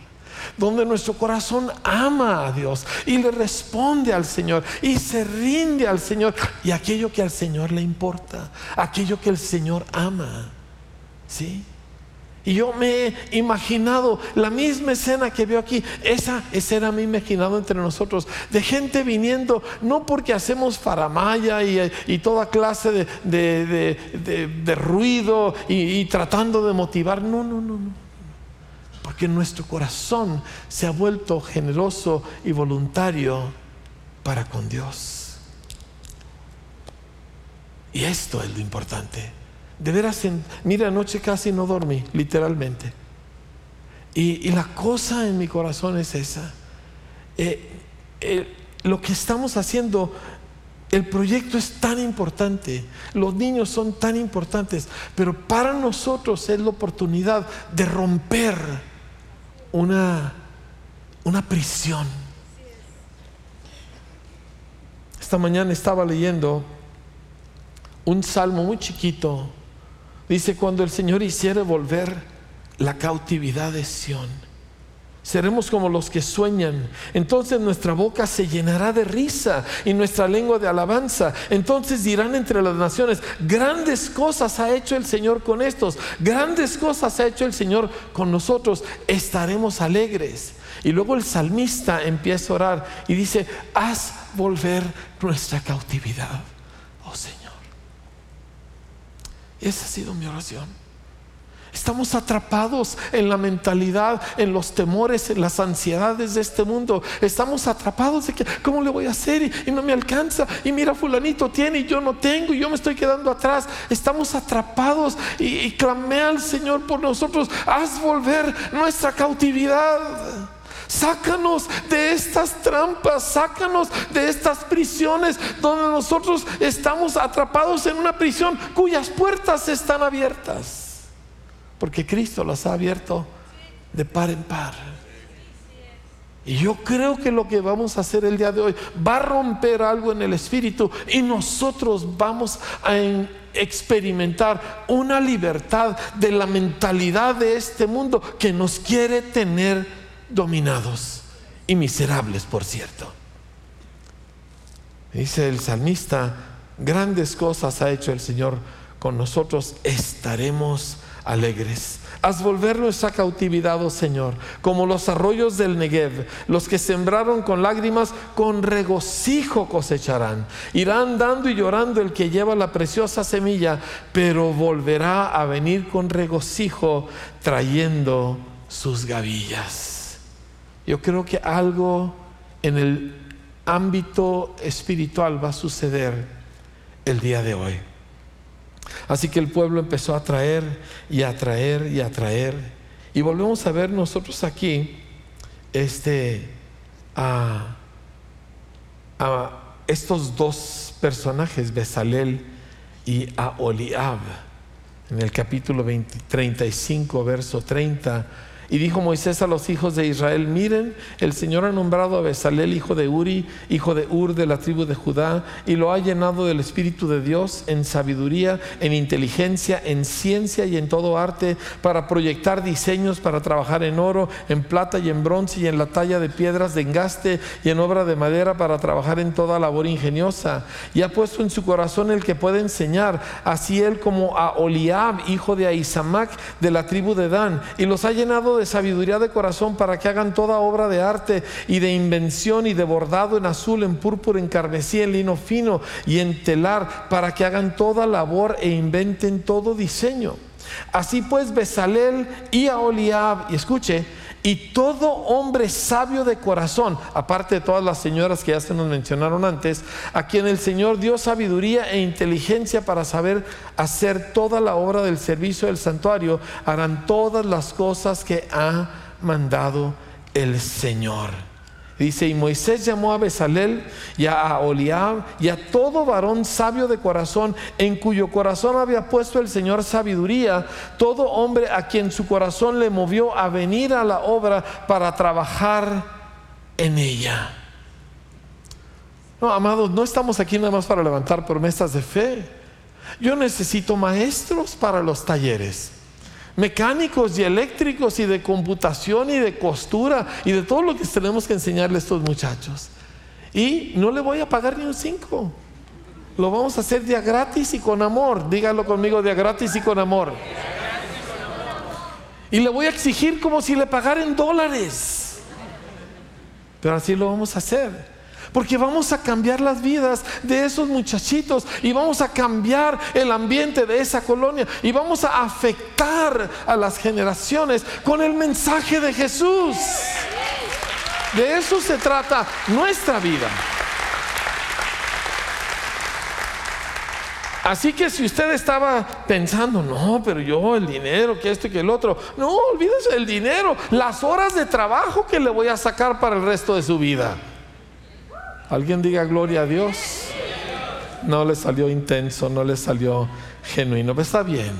Speaker 1: Donde nuestro corazón ama a Dios y le responde al Señor y se rinde al Señor y aquello que al Señor le importa, aquello que el Señor ama. ¿Sí? Y yo me he imaginado la misma escena que veo aquí. Esa escena me he imaginado entre nosotros. De gente viniendo, no porque hacemos faramaya y, toda clase de, ruido y, y, tratando de motivar. No, no, no, no. Porque nuestro corazón se ha vuelto generoso y voluntario para con Dios. Y esto es lo importante. De veras, mira, anoche casi no dormí, literalmente. Y, la cosa en mi corazón es esa. Eh, eh, lo que estamos haciendo, el proyecto es tan importante, los niños son tan importantes, pero para nosotros es la oportunidad de romper una, una prisión. Esta mañana estaba leyendo un salmo muy chiquito Dice, cuando el Señor hiciere volver la cautividad de Sión, seremos como los que sueñan. Entonces nuestra boca se llenará de risa y nuestra lengua de alabanza. Entonces dirán entre las naciones, grandes cosas ha hecho el Señor con estos, grandes cosas ha hecho el Señor con nosotros, estaremos alegres. Y luego el salmista empieza a orar y dice, haz volver nuestra cautividad, oh Señor. Esa ha sido mi oración. Estamos atrapados en la mentalidad, en los temores, en las ansiedades de este mundo. Estamos atrapados de que, ¿cómo le voy a hacer? Y, no me alcanza. Y mira, fulanito tiene y yo no tengo y yo me estoy quedando atrás. Estamos atrapados y, y clamé al Señor por nosotros. Haz volver nuestra cautividad. Sácanos de estas trampas, sácanos de estas prisiones donde nosotros estamos atrapados en una prisión cuyas puertas están abiertas. Porque Cristo las ha abierto de par en par. Y yo creo que lo que vamos a hacer el día de hoy va a romper algo en el espíritu y nosotros vamos a experimentar una libertad de la mentalidad de este mundo que nos quiere tener dominados y miserables, por cierto. Dice el salmista, grandes cosas ha hecho el Señor con nosotros, estaremos alegres. Haz volver nuestra cautividad, oh Señor, como los arroyos del Negev, los que sembraron con lágrimas, con regocijo cosecharán. Irán dando y llorando el que lleva la preciosa semilla, pero volverá a venir con regocijo trayendo sus gavillas. Yo creo que algo en el ámbito espiritual va a suceder el día de hoy. Así que el pueblo empezó a traer y a traer y a traer. Y volvemos a ver nosotros aquí este, a, estos dos personajes, Besalel y a Oliab, en el capítulo 35, verso 30 y dijo Moisés a los hijos de Israel, miren, el Señor ha nombrado a Besalel, hijo de Uri, hijo de Ur de la tribu de Judá, y lo ha llenado del Espíritu de Dios en sabiduría, en inteligencia, en ciencia y en todo arte, para proyectar diseños, para trabajar en oro, en plata y en bronce y en la talla de piedras de engaste y en obra de madera, para trabajar en toda labor ingeniosa. Y ha puesto en su corazón el que puede enseñar, así él como a Oliab, hijo de Aisamac, de la tribu de Dan, y los ha llenado de sabiduría de corazón para que hagan toda obra de arte y de invención y de bordado en azul, en púrpura, en carmesí, en lino fino y en telar, para que hagan toda labor e inventen todo diseño. Así pues, Besalel y Aholiab, y escuche, y todo hombre sabio de corazón, aparte de todas las señoras que ya se nos mencionaron antes, a quien el Señor dio sabiduría e inteligencia para saber hacer toda la obra del servicio del santuario, harán todas las cosas que ha mandado el Señor. Dice, y Moisés llamó a Besalel y a Oliab y a todo varón sabio de corazón, en cuyo corazón había puesto el Señor sabiduría, todo hombre a quien su corazón le movió a venir a la obra para trabajar en ella. No, amados, no estamos aquí nada más para levantar promesas de fe. Yo necesito maestros para los talleres mecánicos y eléctricos y de computación y de costura y de todo lo que tenemos que enseñarle a estos muchachos. Y no le voy a pagar ni un cinco. Lo vamos a hacer día gratis y con amor. Dígalo conmigo, día gratis y con amor. Y le voy a exigir como si le pagara en dólares. Pero así lo vamos a hacer. Porque vamos a cambiar las vidas de esos muchachitos y vamos a cambiar el ambiente de esa colonia y vamos a afectar a las generaciones con el mensaje de Jesús. De eso se trata nuestra vida. Así que si usted estaba pensando, no, pero yo el dinero, que esto y que el otro, no, olvídese del dinero, las horas de trabajo que le voy a sacar para el resto de su vida. Alguien diga gloria a Dios. No le salió intenso, no le salió genuino, pero está bien,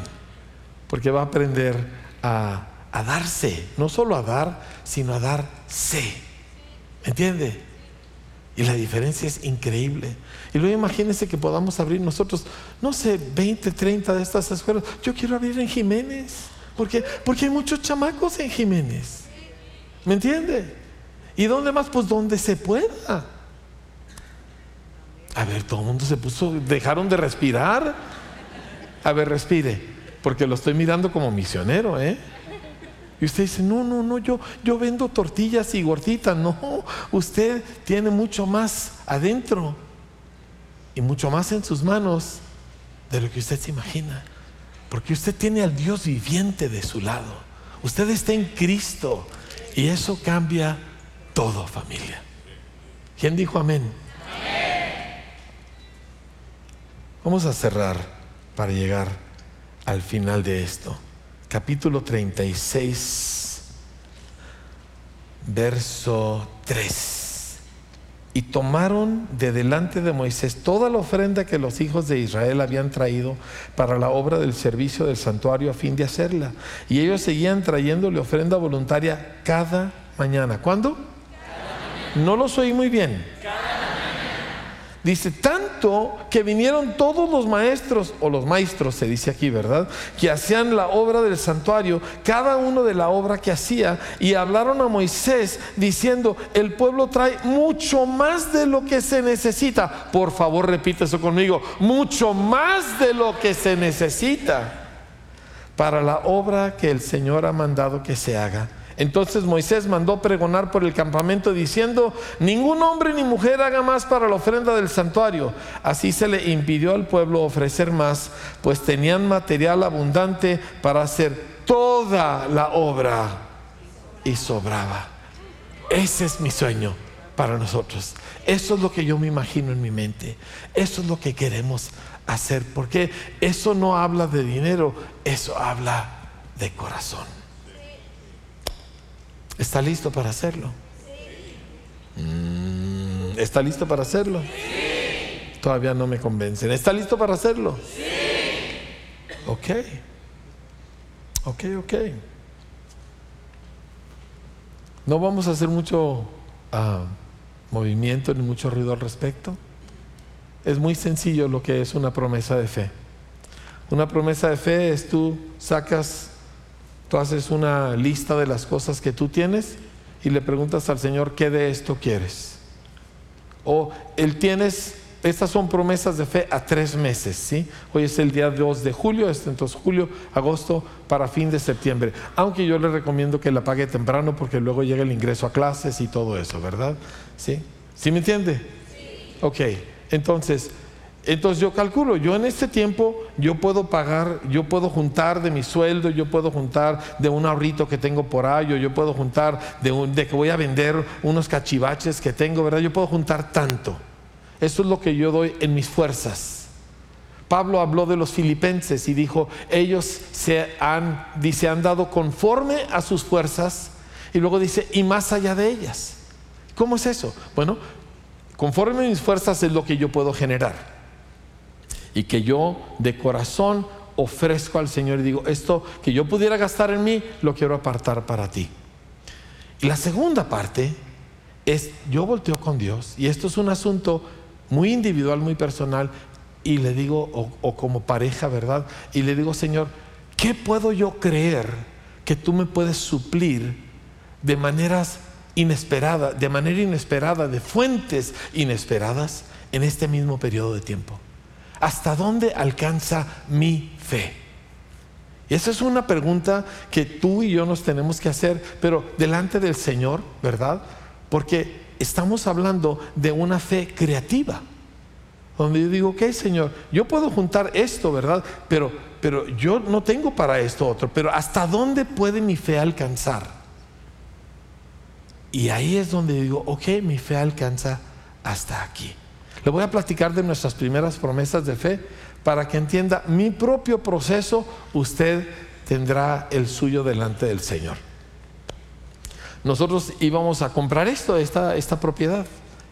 Speaker 1: porque va a aprender a, darse, no solo a dar, sino a darse. ¿Me entiende? Y la diferencia es increíble. Y luego imagínense que podamos abrir nosotros, no sé, 20, 30 de estas escuelas. Yo quiero abrir en Jiménez. porque Porque hay muchos chamacos en Jiménez. ¿Me entiende? ¿Y dónde más? Pues donde se pueda. A ver, todo el mundo se puso, dejaron de respirar. A ver, respire, porque lo estoy mirando como misionero, ¿eh? Y usted dice, no, no, no, yo, yo vendo tortillas y gorditas. No, usted tiene mucho más adentro y mucho más en sus manos de lo que usted se imagina. Porque usted tiene al Dios viviente de su lado. Usted está en Cristo y eso cambia todo, familia. ¿Quién dijo amén? Vamos a cerrar para llegar al final de esto. Capítulo 36, verso 3. Y tomaron de delante de Moisés toda la ofrenda que los hijos de Israel habían traído para la obra del servicio del santuario a fin de hacerla. Y ellos seguían trayéndole ofrenda voluntaria cada mañana. ¿Cuándo? No los oí muy bien. Dice, tanto que vinieron todos los maestros, o los maestros se dice aquí, ¿verdad? Que hacían la obra del santuario, cada uno de la obra que hacía, y hablaron a Moisés diciendo, el pueblo trae mucho más de lo que se necesita. Por favor, repite eso conmigo, mucho más de lo que se necesita para la obra que el Señor ha mandado que se haga. Entonces Moisés mandó pregonar por el campamento diciendo, ningún hombre ni mujer haga más para la ofrenda del santuario. Así se le impidió al pueblo ofrecer más, pues tenían material abundante para hacer toda la obra y sobraba. Ese es mi sueño para nosotros. Eso es lo que yo me imagino en mi mente. Eso es lo que queremos hacer, porque eso no habla de dinero, eso habla de corazón. ¿Está listo para hacerlo? Mm, ¿Está listo para hacerlo? Todavía no me convencen. ¿Está listo para hacerlo? Ok. Ok, ok. No vamos a hacer mucho ah, movimiento ni mucho ruido al respecto. Es muy sencillo lo que es una promesa de fe. Una promesa de fe es tú sacas, tú haces una lista de las cosas que tú tienes y le preguntas al Señor, ¿qué de esto quieres? O Él tienes estas son promesas de fe a tres meses, ¿sí? Hoy es el día 2 de julio, este, entonces julio, agosto, para fin de septiembre. Aunque yo le recomiendo que la pague temprano porque luego llega el ingreso a clases y todo eso, ¿verdad? ¿Sí? ¿Sí me entiende? Sí. Ok, entonces, entonces yo calculo, yo en este tiempo yo puedo pagar, yo puedo juntar de mi sueldo, yo puedo juntar de un ahorrito que tengo por ahí, o yo puedo juntar de, de que voy a vender unos cachivaches que tengo, ¿verdad? Yo puedo juntar tanto. Eso es lo que yo doy en mis fuerzas. Pablo habló de los filipenses y dijo, ellos se han, dice, han dado conforme a sus fuerzas y luego dice, y más allá de ellas. ¿Cómo es eso? Bueno, conforme a mis fuerzas es lo que yo puedo generar. Y que yo de corazón ofrezco al Señor y digo, esto que yo pudiera gastar en mí, lo quiero apartar para ti. Y la segunda parte es, yo volteo con Dios, y esto es un asunto muy individual, muy personal, y le digo, o, como pareja, ¿verdad? Y le digo, Señor, ¿qué puedo yo creer que tú me puedes suplir de maneras inesperadas, de manera inesperada, de fuentes inesperadas en este mismo periodo de tiempo? ¿Hasta dónde alcanza mi fe? Y esa es una pregunta que tú y yo nos tenemos que hacer, pero delante del Señor, ¿verdad? Porque estamos hablando de una fe creativa. Donde yo digo, ok, Señor, yo puedo juntar esto, ¿verdad? Pero, pero yo no tengo para esto otro. Pero ¿hasta dónde puede mi fe alcanzar? Y ahí es donde digo, ok, mi fe alcanza hasta aquí. Le voy a platicar de nuestras primeras promesas de fe para que entienda mi propio proceso, usted tendrá el suyo delante del Señor nosotros íbamos a comprar esto, esta, propiedad.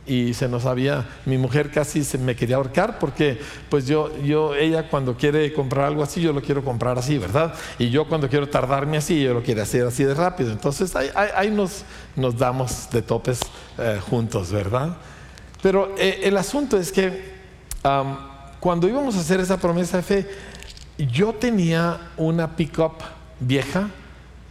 Speaker 1: Y se nos había, mi mujer casi se me quería ahorcar porque pues yo, yo, ella cuando quiere comprar algo así, yo lo quiero comprar así, ¿verdad? Y yo cuando quiero tardarme así, yo lo quiero hacer así de rápido. Entonces ahí, nos, nos, damos de topes eh, juntos, ¿verdad? Pero eh, el asunto es que cuando íbamos a hacer esa promesa de fe, yo tenía una pickup vieja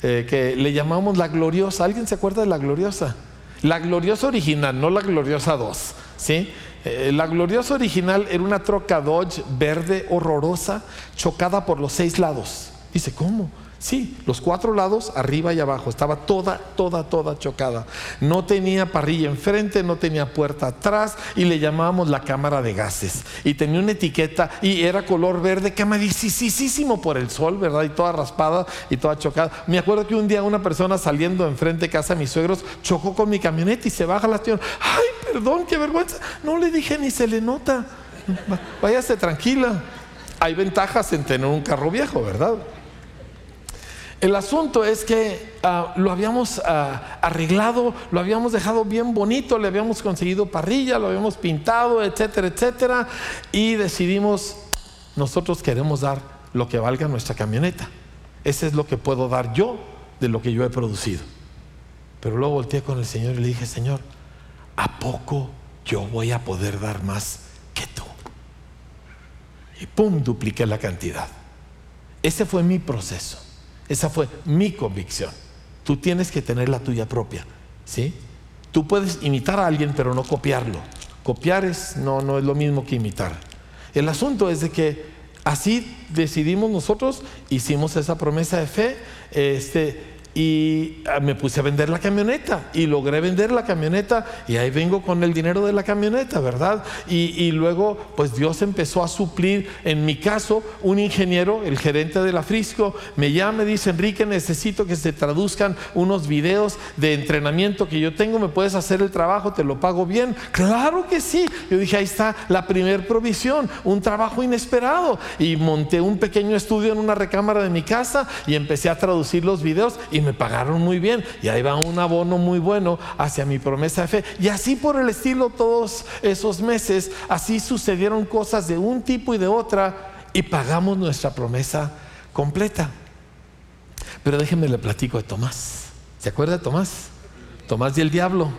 Speaker 1: eh, que le llamamos la gloriosa. ¿Alguien se acuerda de la gloriosa? La gloriosa original, no la gloriosa 2. ¿sí? Eh, la gloriosa original era una troca Dodge verde horrorosa, chocada por los seis lados. Dice, ¿cómo? Sí, los cuatro lados, arriba y abajo, estaba toda, toda, toda chocada. No tenía parrilla enfrente, no tenía puerta atrás y le llamábamos la cámara de gases. Y tenía una etiqueta y era color verde, quemadísimo por el sol, ¿verdad? Y toda raspada y toda chocada. Me acuerdo que un día una persona saliendo enfrente de casa de mis suegros chocó con mi camioneta y se baja la acción. Ay, perdón, qué vergüenza. No le dije ni se le nota. Váyase tranquila. Hay ventajas en tener un carro viejo, ¿verdad? El asunto es que ah, lo habíamos ah, arreglado, lo habíamos dejado bien bonito, le habíamos conseguido parrilla, lo habíamos pintado, etcétera, etcétera, y decidimos, nosotros queremos dar lo que valga nuestra camioneta. Ese es lo que puedo dar yo de lo que yo he producido. Pero luego volteé con el Señor y le dije, Señor, ¿a poco yo voy a poder dar más que tú? Y pum, dupliqué la cantidad. Ese fue mi proceso. Esa fue mi convicción. Tú tienes que tener la tuya propia, ¿sí? Tú puedes imitar a alguien, pero no copiarlo. Copiar es, no, no es lo mismo que imitar. El asunto es de que así decidimos nosotros, hicimos esa promesa de fe, este, y ah, me puse a vender la camioneta y logré vender la camioneta y ahí vengo con el dinero de la camioneta, ¿verdad? Y, luego pues Dios empezó a suplir, en mi caso, un ingeniero, el gerente de la Frisco, me llama y dice, Enrique, necesito que se traduzcan unos videos de entrenamiento que yo tengo, ¿me puedes hacer el trabajo? ¿Te lo pago bien? Claro que sí. Yo dije, ahí está la primer provisión, un trabajo inesperado. Y monté un pequeño estudio en una recámara de mi casa y empecé a traducir los videos y me pagaron muy bien y ahí va un abono muy bueno hacia mi promesa de fe. Y así por el estilo todos esos meses, así sucedieron cosas de un tipo y de otra y pagamos nuestra promesa completa. Pero déjenme le platico de Tomás. ¿Se acuerda de Tomás? Tomás y el diablo.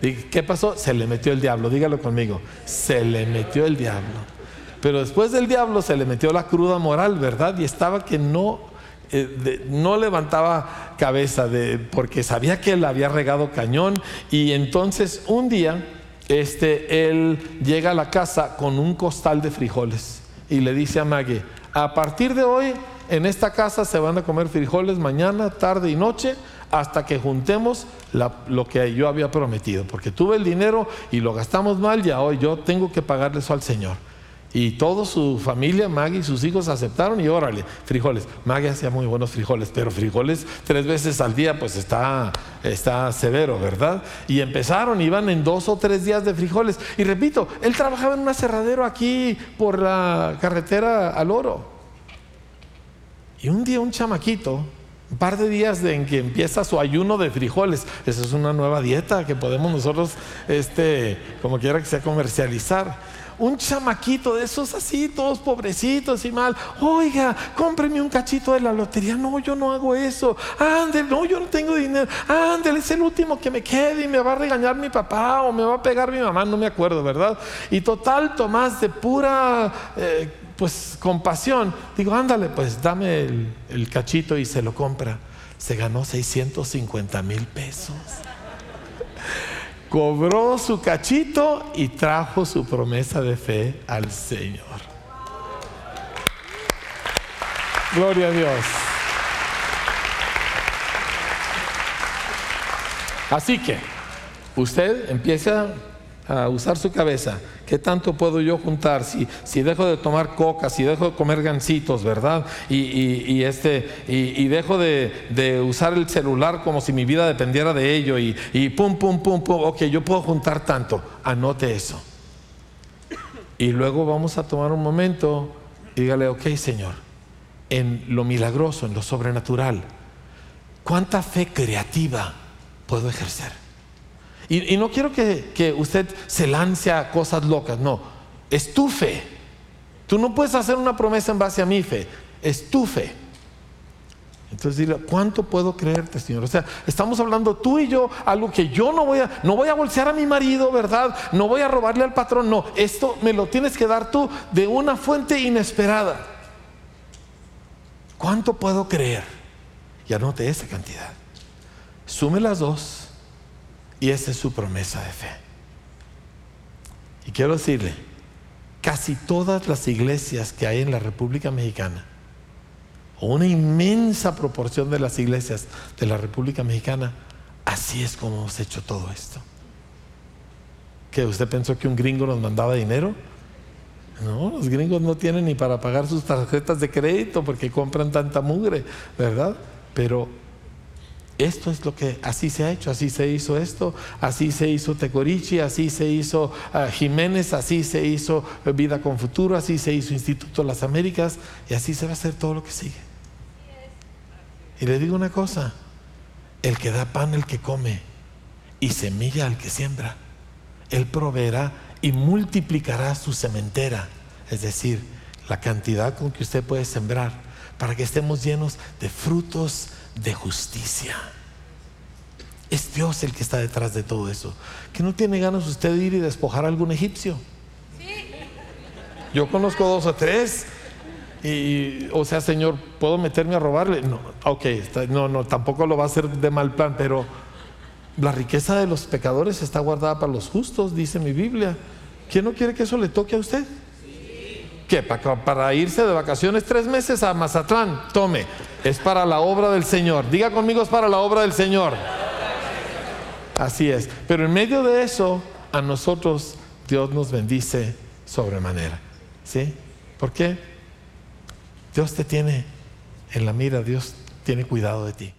Speaker 1: ¿Qué pasó? Se le metió el diablo, dígalo conmigo. Se le metió el diablo. Pero después del diablo se le metió la cruda moral, ¿verdad? Y estaba que no, eh, no levantaba cabeza de, porque sabía que él había regado cañón. Y entonces un día este, él llega a la casa con un costal de frijoles y le dice a Maggie, a partir de hoy en esta casa se van a comer frijoles mañana, tarde y noche hasta que juntemos lo que yo había prometido, porque tuve el dinero y lo gastamos mal, ya hoy yo tengo que pagarle eso al Señor. Y toda su familia, Maggie y sus hijos aceptaron y órale, frijoles. Maggie hacía muy buenos frijoles, pero frijoles tres veces al día pues está, está severo, ¿verdad? Y empezaron, iban en dos o tres días de frijoles. Y repito, él trabajaba en un aserradero aquí por la carretera al oro. Y un día un chamaquito un par de días en que empieza su ayuno de frijoles. Esa es una nueva dieta que podemos nosotros, este, como quiera que sea, comercializar. Un chamaquito de esos así, todos pobrecitos y mal. Oiga, cómpreme un cachito de la lotería. No, yo no hago eso. Ándale, no, yo no tengo dinero. Ándale, es el último que me quede y me va a regañar mi papá o me va a pegar mi mamá. No me acuerdo, ¿verdad? Y total, Tomás, de pura. Eh, pues compasión, digo, ándale, pues dame el, cachito y se lo compra. Se ganó 650 mil pesos. Cobró su cachito y trajo su promesa de fe al Señor. Gloria a Dios. Así que usted empieza a usar su cabeza. ¿Qué tanto puedo yo juntar? Si, si dejo de tomar coca, si dejo de comer gancitos, ¿verdad? Y, este, y, dejo de, usar el celular como si mi vida dependiera de ello y, y pum, pum, pum, pum. Ok, yo puedo juntar tanto. Anote eso. Y luego vamos a tomar un momento y dígale, ok, Señor, en lo milagroso, en lo sobrenatural, ¿cuánta fe creativa puedo ejercer? Y, no quiero que, usted se lance a cosas locas, no, es tu fe. Tú no puedes hacer una promesa en base a mi fe, es tu fe. Entonces dile, ¿cuánto puedo creerte, Señor? O sea, estamos hablando tú y yo, algo que yo no voy a, no voy a bolsear a mi marido, ¿verdad? No voy a robarle al patrón, no, esto me lo tienes que dar tú de una fuente inesperada. ¿Cuánto puedo creer? Y anote esa cantidad. Sume las dos y esa es su promesa de fe. Y quiero decirle, casi todas las iglesias que hay en la República Mexicana, o una inmensa proporción de las iglesias de la República Mexicana, así es como hemos hecho todo esto. ¿Que usted pensó que un gringo nos mandaba dinero? No, los gringos no tienen ni para pagar sus tarjetas de crédito porque compran tanta mugre, ¿verdad? Pero esto es lo que así se ha hecho, así se hizo esto, así se hizo Tecorichi, así se hizo ah, Jiménez, así se hizo Vida con Futuro, así se hizo Instituto Las Américas y así se va a hacer todo lo que sigue. Y le digo una cosa, el que da pan el que come y semilla al que siembra, él proveerá y multiplicará su sementera, es decir, la cantidad con que usted puede sembrar para que estemos llenos de frutos de justicia. Es Dios el que está detrás de todo eso. Que no tiene ganas usted de ir y despojar a algún egipcio. Yo conozco dos o tres. Y, o sea, Señor, ¿puedo meterme a robarle? No, ok, no, no, tampoco lo va a hacer de mal plan, pero la riqueza de los pecadores está guardada para los justos, dice mi Biblia. ¿Quién no quiere que eso le toque a usted? ¿Qué? ¿Para, irse de vacaciones tres meses a Mazatlán? Tome, es para la obra del Señor. Diga conmigo, es para la obra del Señor. Así es. Pero en medio de eso, a nosotros Dios nos bendice sobremanera. ¿Sí? ¿Por qué? Dios te tiene en la mira, Dios tiene cuidado de ti.